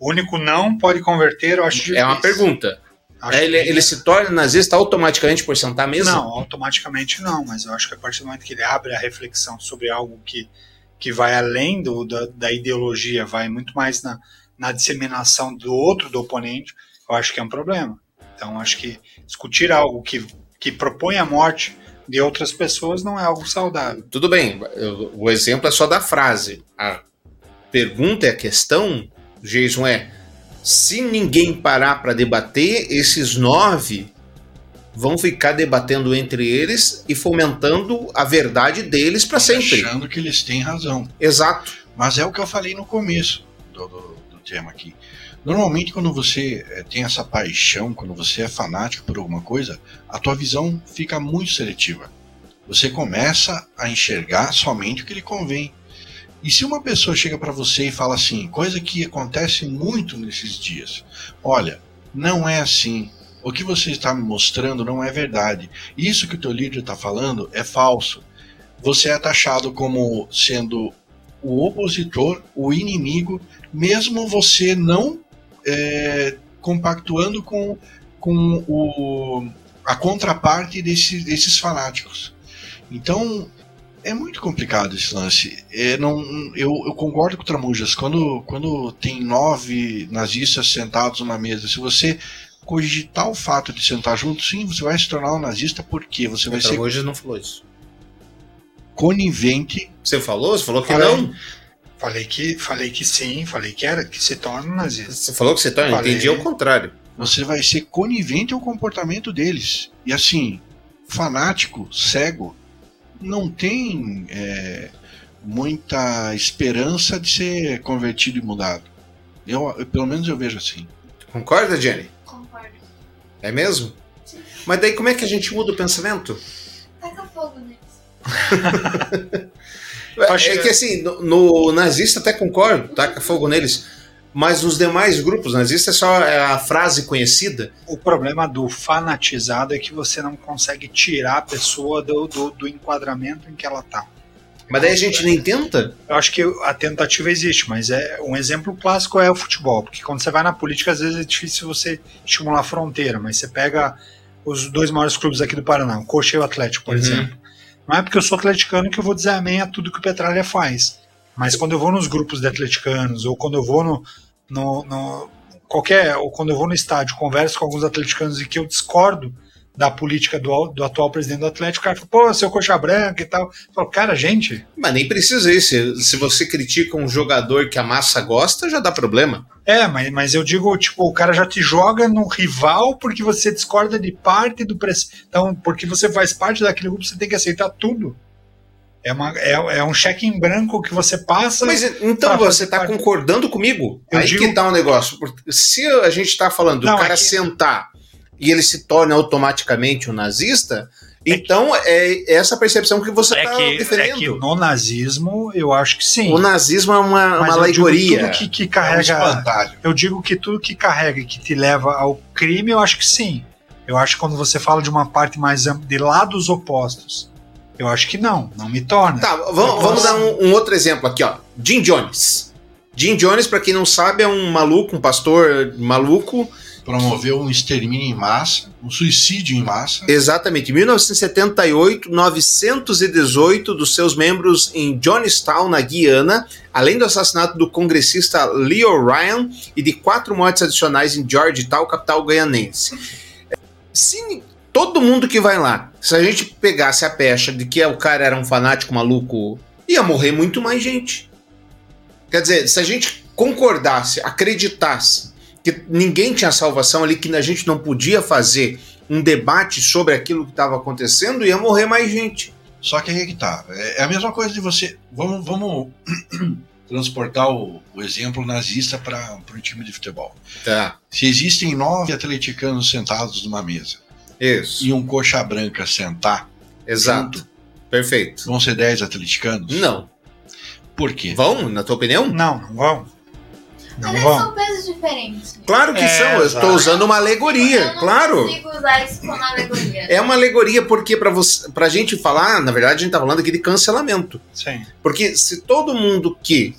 único não pode converter, eu acho É uma difícil. pergunta. É, ele, ele se torna nazista automaticamente por sentar mesa? Não, automaticamente não, mas eu acho que a partir do momento que ele abre a reflexão sobre algo que, que vai além do, da, da ideologia, vai muito mais na, na disseminação do outro, do oponente, eu acho que é um problema. Então, acho que discutir algo que, que propõe a morte de outras pessoas não é algo saudável. Tudo bem, o exemplo é só da frase. A pergunta e a questão, Jason, é: se ninguém parar para debater, esses nove vão ficar debatendo entre eles e fomentando a verdade deles para sempre. Achando que eles têm razão. Exato. Mas é o que eu falei no começo do, do- do tema aqui. Normalmente, quando você eh, tem essa paixão, quando você é fanático por alguma coisa, a tua visão fica muito seletiva. Você começa a enxergar somente o que lhe convém. E se uma pessoa chega para você e fala assim, coisa que acontece muito nesses dias, olha, não é assim. O que você está me mostrando não é verdade. Isso que o teu líder está falando é falso. Você é taxado como sendo o opositor, o inimigo, mesmo você não é, compactuando com, com o, a contraparte desse, desses fanáticos. Então, é muito complicado esse lance. É, não, eu, eu concordo com o Tramujas. Quando, quando tem nove nazistas sentados numa mesa, se você cogitar o fato de sentar junto, sim, você vai se tornar um nazista porque você vai O ser Tramujas não falou isso. conivente. Você falou? Você falou que Falei. não? Falei que, falei que sim, falei que era, que se torna um nazista. Você falou que você torna? Falei. Entendi ao contrário. Você vai ser conivente ao comportamento deles. E assim, fanático, cego, não tem é, muita esperança de ser convertido e mudado. Eu, eu- pelo menos eu vejo assim. Concorda, Jenny? Concordo. É mesmo? Mas daí como é que a gente muda o pensamento? Taca fogo neles. [LAUGHS] É que assim, no, no nazista até concordo, taca fogo neles. Mas nos demais grupos nazistas é só é a frase conhecida. O problema do fanatizado é que você não consegue tirar a pessoa do, do, do enquadramento em que ela tá. Mas daí a gente nem tenta? Eu acho que a tentativa existe, mas é um exemplo clássico é o futebol, porque quando você vai na política, às vezes é difícil você estimular a fronteira, mas você pega os dois maiores clubes aqui do Paraná, o Coxa e o Atlético, por Uhum. exemplo. Não é porque eu sou atleticano que eu vou dizer amém a tudo que o Petralha faz. Mas quando eu vou nos grupos de atleticanos, ou quando eu vou no, no, no- qualquer, ou quando eu vou no estádio, converso com alguns atleticanos e que eu discordo da política do, do atual presidente do Atlético, o cara fala, pô, seu coxa branca e tal. Eu falo, cara, gente, Mas nem precisa isso. Se, se você critica um jogador que a massa gosta, já dá problema. É, mas, mas eu digo, tipo, o cara já te joga no rival porque você discorda de parte do preço. Então, porque você faz parte daquele grupo, você tem que aceitar tudo. É, uma, é, é um cheque em branco que você passa. Mas então você está parte. concordando comigo? Eu Aí digo- que tá o negócio. Porque se a gente está falando do Não, é cara que- sentar e ele se torna automaticamente um nazista, então é essa percepção que você É está que, é defendendo. que no nazismo, eu acho que sim. O nazismo é uma, Mas uma eu digo alegoria. tudo que, que É um carrega. espantalho. eu digo que tudo que carrega e que te leva ao crime, eu acho que sim. Eu acho que quando você fala de uma parte mais ampla, de lados opostos, eu acho que não, não me torna. Tá, vamos, vamos dar um, um outro exemplo aqui, ó. Jim Jones. Jim Jones, para quem não sabe, é um maluco, um pastor maluco promoveu um extermínio em massa, um suicídio em massa. Exatamente. Em 1978, 918 dos seus membros em Johnstown, na Guiana, além do assassinato do congressista Leo Ryan e de quatro mortes adicionais em Georgetown, capital guianense. Se todo mundo que vai lá, se a gente pegasse a pecha de que o cara era um fanático maluco, ia morrer muito mais gente. Quer dizer, se a gente concordasse, acreditasse que ninguém tinha salvação ali, que a gente não podia fazer um debate sobre aquilo que estava acontecendo, ia morrer mais gente. Só que aí que tá. É a mesma coisa de você. Vamos, vamos [CLEARS THROAT] transportar o, o exemplo nazista para o time de futebol. Tá. Se existem nove atleticanos sentados numa mesa Isso. e um coxa branca sentar, Exato. Perfeito. vão ser dez atleticanos? Não. Por quê? Vão, na tua opinião? Não, não vão. Não Mas vão. são pesos diferentes. Claro que É, são, eu estou usando uma alegoria, Eu não claro. consigo usar isso como alegoria. É uma alegoria porque para você, pra gente falar, na verdade a gente tá falando aqui de cancelamento. Sim. Porque se todo mundo que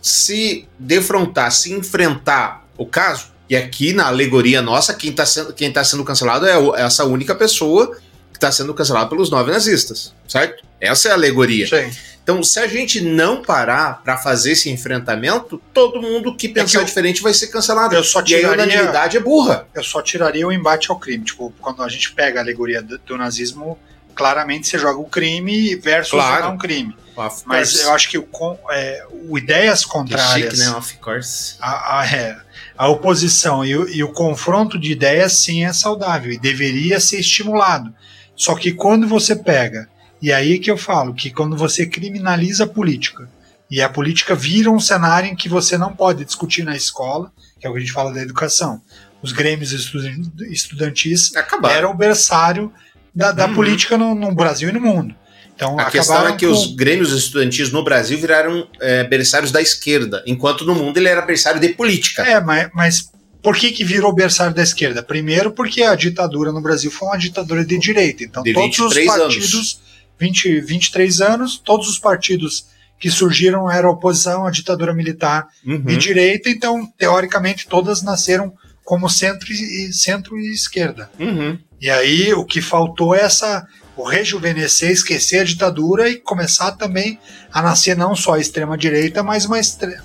se defrontar, se enfrentar o caso, e aqui na alegoria nossa, quem está sendo, quem tá sendo cancelado é o- essa única pessoa está sendo cancelada pelos nove nazistas, certo? Essa é a alegoria. Sim. Então, se a gente não parar para fazer esse enfrentamento, todo mundo que pensar É eu- diferente vai ser cancelado. Eu só e aí a tiraria- unanimidade é burra. Eu só tiraria o embate ao crime. Tipo, quando a gente pega a alegoria do, do nazismo, claramente você joga o crime versus Claro. o não crime. Of Mas course. eu acho que o, é, o ideias Que contrárias, chique, né? Of course. a, a- é, a oposição e o, e o confronto de ideias sim é saudável e deveria ser estimulado. Só que quando você pega, e aí que eu falo, que quando você criminaliza a política, e a política vira um cenário em que você não pode discutir na escola, que é o que a gente fala da educação. Os grêmios estudan- estudantis Acabaram. eram o berçário da, da Uhum. política no, no Brasil e no mundo. Então, A questão é que com- os grêmios estudantis no Brasil viraram é, berçários da esquerda, enquanto no mundo ele era berçário de política. É, mas, mas por que, que virou berçário da esquerda? Primeiro, porque a ditadura no Brasil foi uma ditadura de direita. Então, De todos os 23 anos. partidos, 20, 23 anos, todos os partidos que surgiram eram oposição à ditadura militar Uhum. de direita. Então, teoricamente, todas nasceram como centro e, centro e esquerda. Uhum. E aí, o que faltou é essa. O rejuvenescer, esquecer a ditadura e começar também a nascer não só a extrema-direita, mas uma,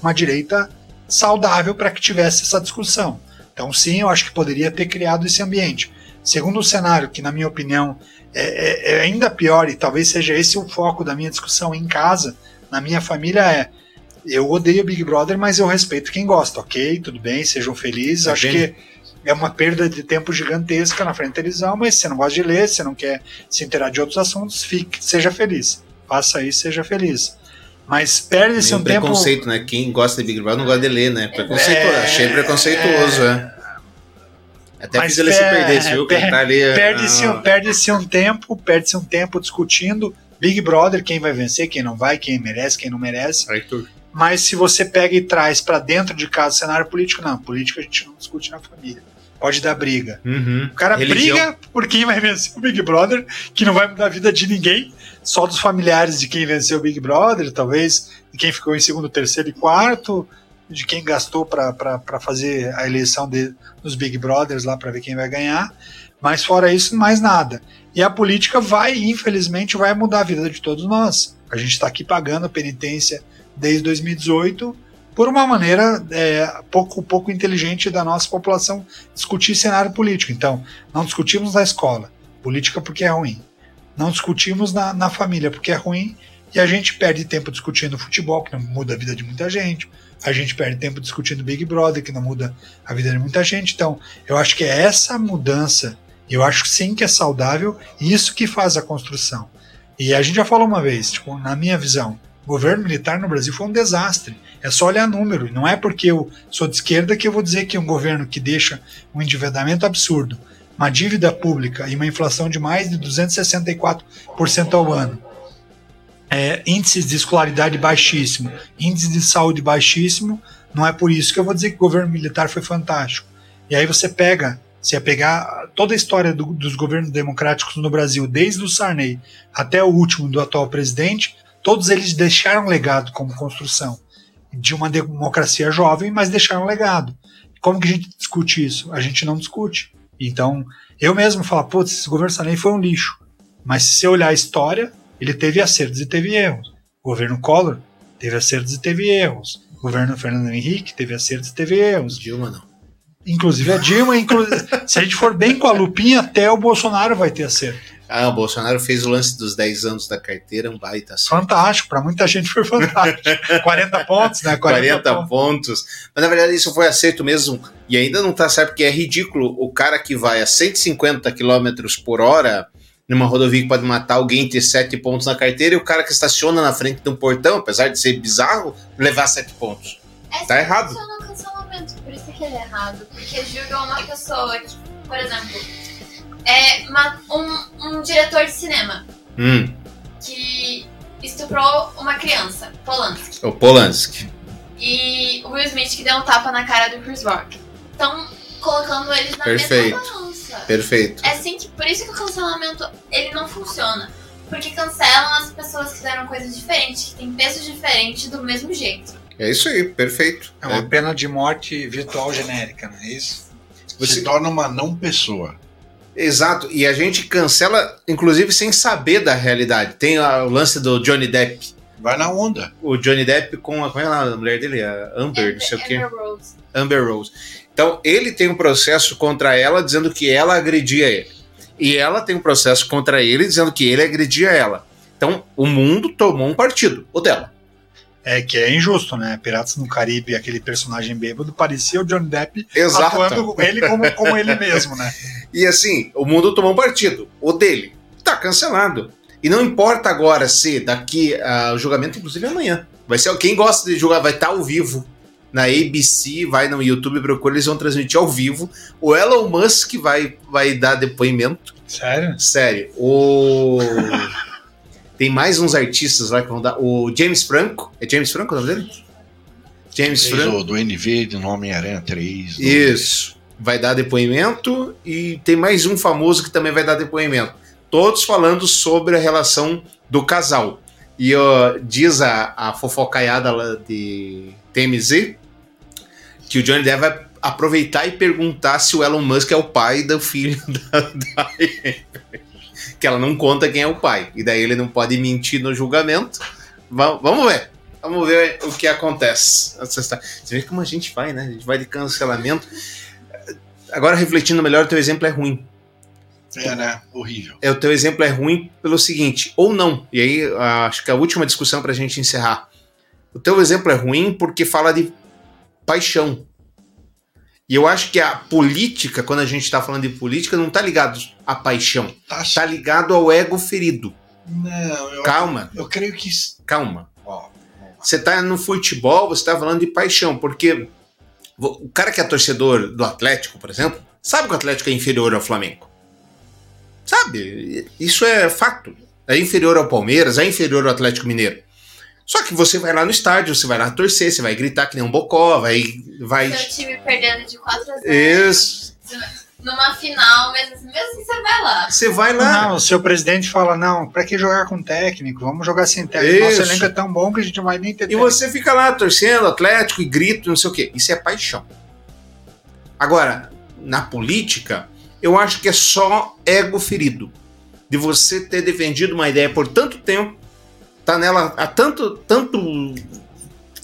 uma direita saudável para que tivesse essa discussão. Então, sim, eu acho que poderia ter criado esse ambiente. Segundo cenário, que na minha opinião é, é- é ainda pior, e talvez seja esse o foco da minha discussão em casa, na minha família, é. Eu odeio Big Brother, mas eu respeito quem gosta, ok? Tudo bem, sejam felizes. Tá acho vendo? que é uma perda de tempo gigantesca na frente da televisão, mas se você não gosta de ler, se você não quer se inteirar de outros assuntos, fique, seja feliz. Faça isso, seja feliz. Mas perde-se um tempo. preconceito, né? Quem gosta de Big Brother não gosta de ler, né? Preconceituoso. É, Achei preconceituoso, é. Até Mas fiz ele se per- perder, viu? per- tá ali. Perde-se ah, um, perde um tempo, perde-se um tempo discutindo Big Brother, quem vai vencer, quem não vai, quem merece, quem não merece. Arthur. Mas se você pega e traz para dentro de casa cenário político, não, política a gente não discute na família. Pode dar briga. Uhum. O cara Religião. briga por quem vai vencer o Big Brother, que não vai mudar a vida de ninguém, só dos familiares de quem venceu o Big Brother, talvez de quem ficou em segundo, terceiro e quarto, de quem gastou para fazer a eleição de, dos Big Brothers lá para ver quem vai ganhar. Mas fora isso, mais nada. E a política vai, infelizmente, vai mudar a vida de todos nós. A gente está aqui pagando a penitência desde 2018 por uma maneira é, pouco, pouco inteligente da nossa população discutir cenário político. Então, não discutimos na escola política porque é ruim. Não discutimos na, na família porque é ruim. E a gente perde tempo discutindo futebol, que não muda a vida de muita gente. A gente perde tempo discutindo Big Brother, que não muda a vida de muita gente. Então, eu acho que é essa mudança, eu acho sim que é saudável, e isso que faz a construção. E a gente já falou uma vez, tipo, na minha visão, governo militar no Brasil foi um desastre. É só olhar número. Não é porque eu sou de esquerda que eu vou dizer que um governo que deixa um endividamento absurdo, uma dívida pública e uma inflação de mais de 264% ao ano, é, índices de escolaridade baixíssimo, índice de saúde baixíssimo, não é por isso que eu vou dizer que o governo militar foi fantástico. E aí você pega, se é pegar toda a história do- dos governos democráticos no Brasil, desde o Sarney até o último do atual presidente, todos eles deixaram legado como construção de uma democracia jovem, mas deixaram legado. como que a gente discute isso? A gente não discute. Então, eu mesmo falo, putz, esse governo Sarney foi um lixo. Mas se você olhar a história, ele teve acertos e teve erros. O governo Collor teve acertos e teve erros. O governo Fernando Henrique teve acertos e teve erros. Dilma não. Inclusive a Dilma, inclu... [LAUGHS] se a gente for bem com a lupinha, até o Bolsonaro vai ter acerto. Ah, o Bolsonaro fez o lance dos 10 anos da carteira, um baita acerto. Fantástico, para muita gente foi fantástico. [LAUGHS] 40 pontos, né? 40, 40 pontos. Mas na verdade isso foi acerto mesmo. E ainda não tá certo, porque é ridículo o cara que vai a 150 km por hora numa rodovia que pode matar alguém ter 7 pontos na carteira e o cara que estaciona na frente de um portão, apesar de ser bizarro, levar 7 pontos. É tá errado. funciona o cancelamento, por isso que ele é errado. Porque julga uma pessoa que, por exemplo, é uma- um, um diretor de cinema Hum, que estuprou uma criança, Polanski. o Polanski. E o Will Smith que deu um tapa na cara do Chris Rock. Estão colocando eles na Perfeito. mesma balança. Perfeito. É assim que, por isso que o cancelamento ele não funciona. Porque cancelam as pessoas que fizeram coisas diferentes, que têm peso diferente do mesmo jeito. É isso aí, perfeito. É uma pena de morte virtual genérica, não é isso? Você torna uma não pessoa. Exato, e a gente cancela, inclusive, sem saber da realidade. Tem a- o lance do Johnny Depp. Vai na onda. O Johnny Depp com a, como é a mulher dele? A Amber, não sei o quê. Amber Rose. Amber Rose. Então, ele tem um processo contra ela dizendo que ela agredia ele. E ela tem um processo contra ele dizendo que ele agredia ela. Então, o mundo tomou um partido, o dela. É que é injusto, né? Piratas no Caribe, aquele personagem bêbado, parecia o Johnny Depp Exato. atuando ele como, como ele mesmo, né? [LAUGHS] E assim, o mundo tomou um partido, o dele. Tá cancelado. E não importa agora se daqui ah, o julgamento, inclusive amanhã. Vai ser quem gosta de jogar vai estar ao vivo na ABC, vai no YouTube, procura, eles vão transmitir ao vivo. O Elon Musk vai, vai dar depoimento. Sério? Sério. O tem mais uns artistas lá que vão dar. O James Franco, é James Franco o nome dele? James Fez Franco. do NV do Homem-Aranha 3. do- Isso. Vai dar depoimento e tem mais um famoso que também vai dar depoimento. Todos falando sobre a relação do casal. E ó, diz a, a fofocaiada lá de TMZ que o Johnny Depp vai aproveitar e perguntar se o Elon Musk é o pai do filho [LAUGHS] da, da que ela não conta quem é o pai. E daí ele não pode mentir no julgamento. Va- vamos ver. Vamos ver o que acontece. Você vê como a gente vai, né? A gente vai de cancelamento. Agora, refletindo melhor, o teu exemplo é ruim. É, né? Horrível. É, o teu exemplo é ruim pelo seguinte, ou não. E aí, acho que a última discussão pra gente encerrar. O teu exemplo é ruim porque fala de paixão. E eu acho que a política, quando a gente tá falando de política, não tá ligado à paixão. Tá, ligado ao ego ferido. Não, eu, Calma. eu creio que. Calma. Você tá no futebol, você tá falando de paixão, porque o cara que é torcedor do Atlético, por exemplo, sabe que o Atlético é inferior ao Flamengo. Sabe? Isso é fato. É inferior ao Palmeiras, é inferior ao Atlético Mineiro. Só que você vai lá no estádio, você vai lá torcer, você vai gritar que nem um bocó, vai. vai... Seu time perdendo de 4 a 0 Isso. numa final, mesmo assim, mesmo assim você vai lá. Você vai lá. Não, o seu presidente fala, não, pra que jogar com técnico? Vamos jogar sem técnico. Nosso Isso. elenco é tão bom que a gente não vai nem ter E você fica lá torcendo, Atlético, e grito, não sei o quê. Isso é paixão. Agora, na política, eu acho que é só ego ferido. De você ter defendido uma ideia por tanto tempo, tá nela há tanto, tanto.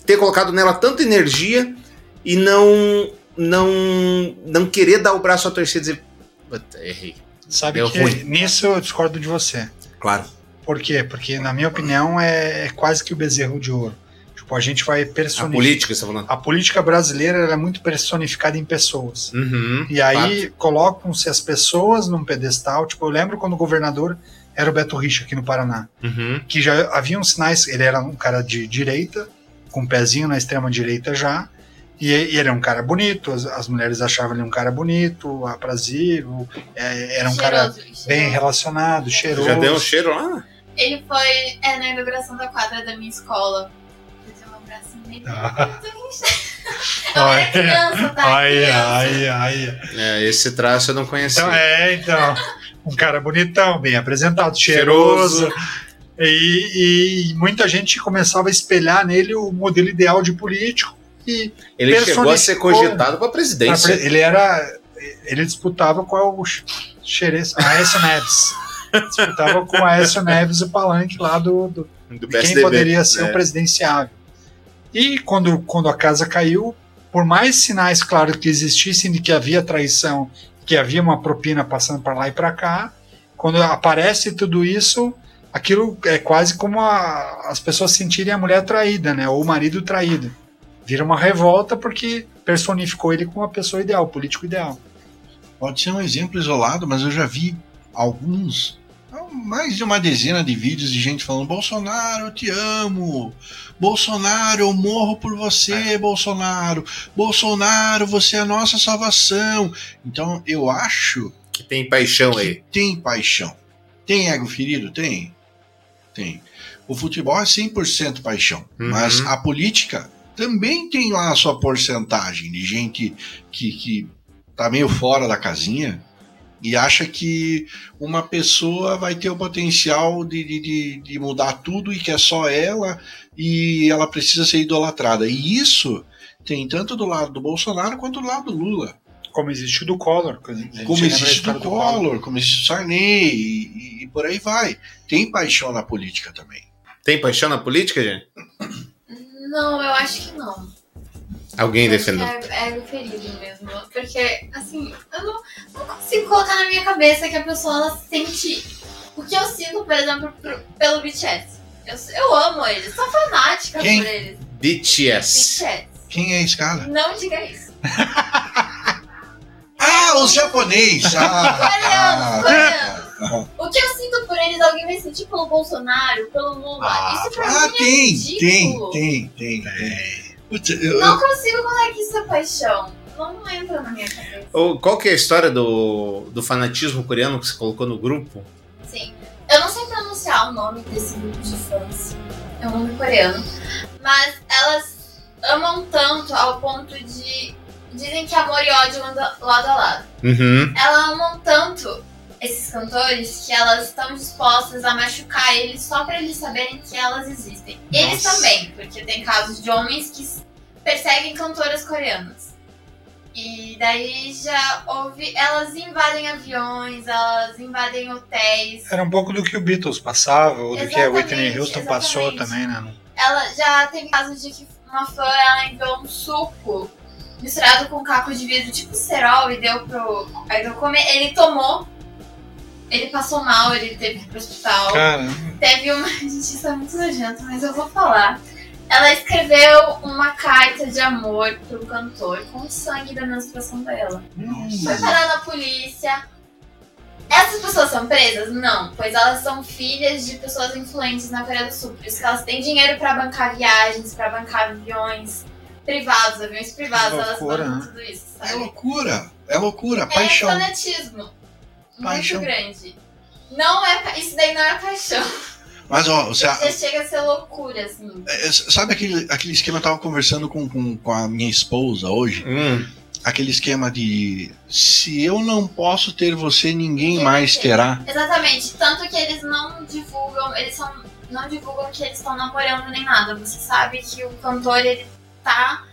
ter colocado nela tanta energia e não. não. não querer dar o braço à torcida e dizer. "Puta, Errei. Sabe Deu que ruim. nisso eu discordo de você. Claro. Por quê? Porque, na minha opinião, é, é quase que o bezerro de ouro. Tipo, a gente vai A personificar. política, você tá falando. A política brasileira ela é muito personificada em pessoas. Uhum, E aí colocam-se as pessoas num pedestal. Tipo, eu lembro quando o governador era o Beto Richa aqui no Paraná. Uhum. Que já haviam sinais. Ele era um cara de direita, com um pezinho na extrema direita já. E, e ele é um cara bonito, as, as mulheres achavam ele um cara bonito, aprazível, é, era um cara Cheiroso, bem relacionado, cheiroso. Já deu um cheiro lá? Ele foi é, na inauguração da quadra da minha escola. Tem um abraço meio. Ah. [LAUGHS] Eu era [LAUGHS] criança, tá? Ai, Criança. ai, ai. É, esse traço eu não conhecia. Então, é, então. Um cara bonitão, bem apresentado, cheiroso. E, e muita gente começava a espelhar nele o modelo ideal de político. e Ele chegou a ser cogitado para presidência. pra Ele era. Ele disputava com o Xerez, Aécio Neves. [LAUGHS] disputava com o Aécio Neves o palanque lá do, do, Do quem poderia ser né? o presidenciável. E quando, quando a casa caiu, por mais sinais claros que existissem de que havia traição, que havia uma propina passando para lá e para cá, quando aparece tudo isso, aquilo é quase como a- as pessoas sentirem a mulher traída, né? Ou o marido traído. Vira uma revolta porque personificou ele como a pessoa ideal, político ideal. Pode ser um exemplo isolado, mas eu já vi alguns, mais de uma dezena de vídeos de gente falando: Bolsonaro, eu te amo. Bolsonaro, eu morro por você, Bolsonaro. Bolsonaro, você é a nossa salvação. Então eu acho que tem paixão aí. Tem paixão. Tem ego ferido? Tem. Tem. O futebol é 100% paixão, Uhum. mas a política também tem lá a sua porcentagem de gente que, que tá meio fora da casinha e acha que uma pessoa vai ter o potencial de, de, de, mudar tudo e que é só ela e ela precisa ser idolatrada. E isso tem tanto do lado do Bolsonaro quanto do lado do Lula. Como existe o do Collor. Como existe história do Collor, como existe o Sarney e, e- e por aí vai. Tem paixão na política também. Tem paixão na política, gente? Não, eu acho que não. Alguém defendeu. É, é ferido mesmo. Porque, assim, eu não, não consigo colocar na minha cabeça que a pessoa ela sente o que eu sinto, por exemplo, pro- pelo BTS. Eu, eu amo eles, sou fanática Quem? por eles. BTS. BTS. Quem é esse cara? Não diga isso. [LAUGHS] Ah, os japoneses! Ah, Coreanos, coreanos. O que eu sinto por eles, alguém vai sentir pelo Bolsonaro, pelo Lula. Isso pra ah, mim é tem, ridículo. tem, tem, tem, tem. Putz, eu- Não consigo colocar que isso é paixão. Não entra na minha cabeça. Ô, Qual que é a história do, do fanatismo coreano que você colocou no grupo? Sim. Eu não sei pronunciar o nome desse grupo de fãs. É um nome coreano. Mas elas amam tanto ao ponto de. Dizem que amor e ódio andam lado a lado. Uhum. Elas amam tanto esses cantores que elas estão dispostas a machucar eles só pra eles saberem que elas existem. Eles Nossa. também, porque tem casos de homens que perseguem cantoras coreanas. E daí já houve. Elas invadem aviões, elas invadem hotéis. Era um pouco do que o Beatles passava, ou do que a Whitney Exatamente, Houston passou exatamente. também, né? Ela já tem casos de que uma fã ela enviou um suco misturado com caco de vidro, tipo cerol, e deu pro idol comer. Ele tomou, ele passou mal, ele teve que ir pro hospital. Caramba. Teve uma. [LAUGHS] Gente, isso é muito nojento, mas eu vou falar. Ela escreveu uma carta de amor pro cantor com o sangue da menstruação dela. Foi parar na polícia. Essas pessoas são presas? Não, pois elas são filhas de pessoas influentes na Coreia do Sul. Por isso que elas têm dinheiro pra bancar viagens, pra bancar aviões privados, aviões privados. Elas loucura, bancam né? tudo isso, É sabe? loucura, é loucura, É paixão. fanatismo. Paixão. Muito grande. Não é, isso daí não é paixão. Mas ó, você, Já chega a ser loucura, assim. É, Sabe aquele, aquele esquema que eu tava conversando com, com, com a minha esposa hoje? Hum. Aquele esquema de se eu não posso ter você, ninguém mais terá. Exatamente. Tanto que eles não divulgam, eles são, não divulgam que eles estão namorando nem nada. Você sabe que o cantor, ele tá.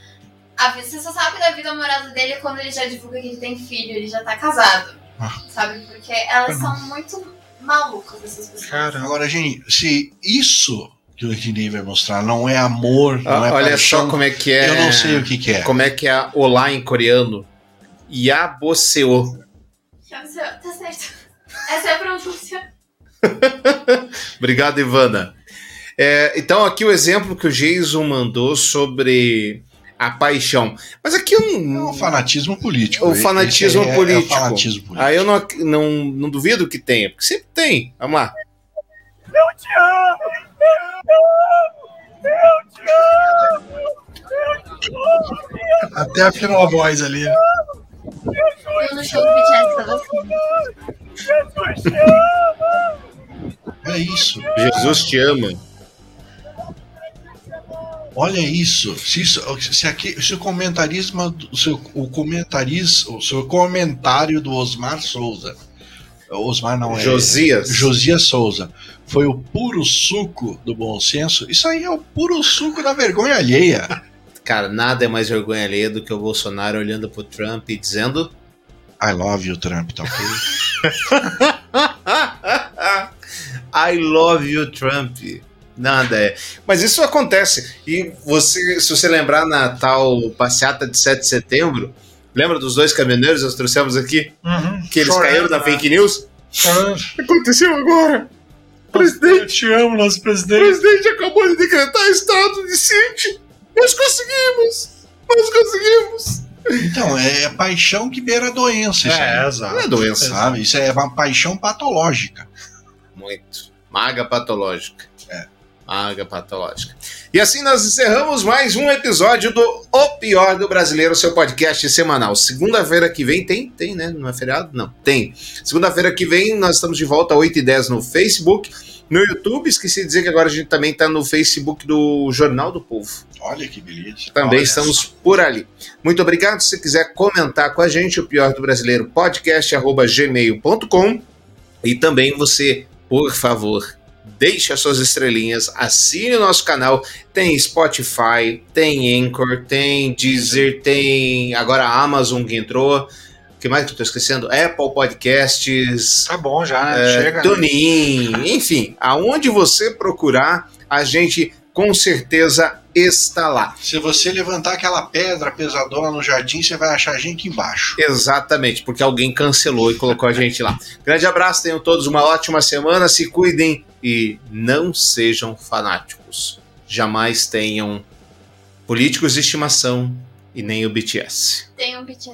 Você só sabe da vida amorosa dele quando ele já divulga que ele tem filho, ele já tá casado. Ah. Sabe? Porque elas são muito malucas, essas pessoas. Agora, gente, se isso que o Ednei vai mostrar não é amor, não Ah, é Olha paixão, só como é que é. Eu não sei o que, que é. Como é que é olá em coreano? Yaboseo. Tá certo. Essa é a pronúncia. [LAUGHS] Obrigado, Ivana. É, então, aqui o exemplo que o Jason mandou sobre a paixão. Mas aqui eu não. É um fanatismo político. O fanatismo Esse é- é político. fanatismo político. Aí eu não, não, não duvido que tenha, porque sempre tem. Vamos lá. Eu te amo! Eu te amo! Eu te amo! Até afinou a voz ali. Eu show do BTS. Jesus te ama! É isso. Jesus te ama. Olha isso. Se, isso, se, aqui, se o comentarismo, se o, o comentaris, o seu comentário do Osmar Souza, Osmar não é Josias. Josias Souza, foi o puro suco do bom senso. Isso aí é o puro suco da vergonha alheia. [LAUGHS] Cara, nada é mais vergonha alheia do que o Bolsonaro olhando pro Trump e dizendo. I love you, Trump, tá ok? [LAUGHS] I love you, Trump. Nada é. Mas isso acontece. E você, se você lembrar na tal passeata de 7 de setembro, lembra dos dois caminhoneiros que nós trouxemos aqui? Uhum. Que eles caíram na né? fake news? Chorando. Aconteceu agora. Presidente, te amo, nosso O presidente. presidente acabou de decretar estado de sítio. Nós conseguimos! Nós conseguimos! Então, é paixão que beira doença. Isso É, aí. exato. Não é doença. Sabe? Isso é uma paixão patológica. Muito. Maga patológica. Maga patológica. E assim nós encerramos mais um episódio do O Pior do Brasileiro, seu podcast semanal. Segunda-feira que vem, tem? Tem, né? Não é feriado? Não, tem. Segunda-feira que vem nós estamos de volta às 8h10 no Facebook. No YouTube, esqueci de dizer que agora a gente também está no Facebook do Jornal do Povo. Olha que beleza. Também Olha estamos só. por ali. Muito obrigado. Se você quiser comentar com a gente, o pior do brasileiro, podcast arroba gmail.com. E também você, por favor, deixe as suas estrelinhas, assine o nosso canal. Tem Spotify, tem Anchor, tem Deezer, tem agora a Amazon que entrou. O que mais que eu tô esquecendo? Apple Podcasts. Tá bom já, né? É, Chega. né? TuneIn, enfim, aonde você procurar, a gente com certeza está lá. Se você levantar aquela pedra pesadona no jardim, você vai achar a gente embaixo. Exatamente, porque alguém cancelou e colocou a gente lá. Grande abraço, tenham todos uma ótima semana, se cuidem e não sejam fanáticos. Jamais tenham políticos de estimação e nem o BTS. Tem um BTS.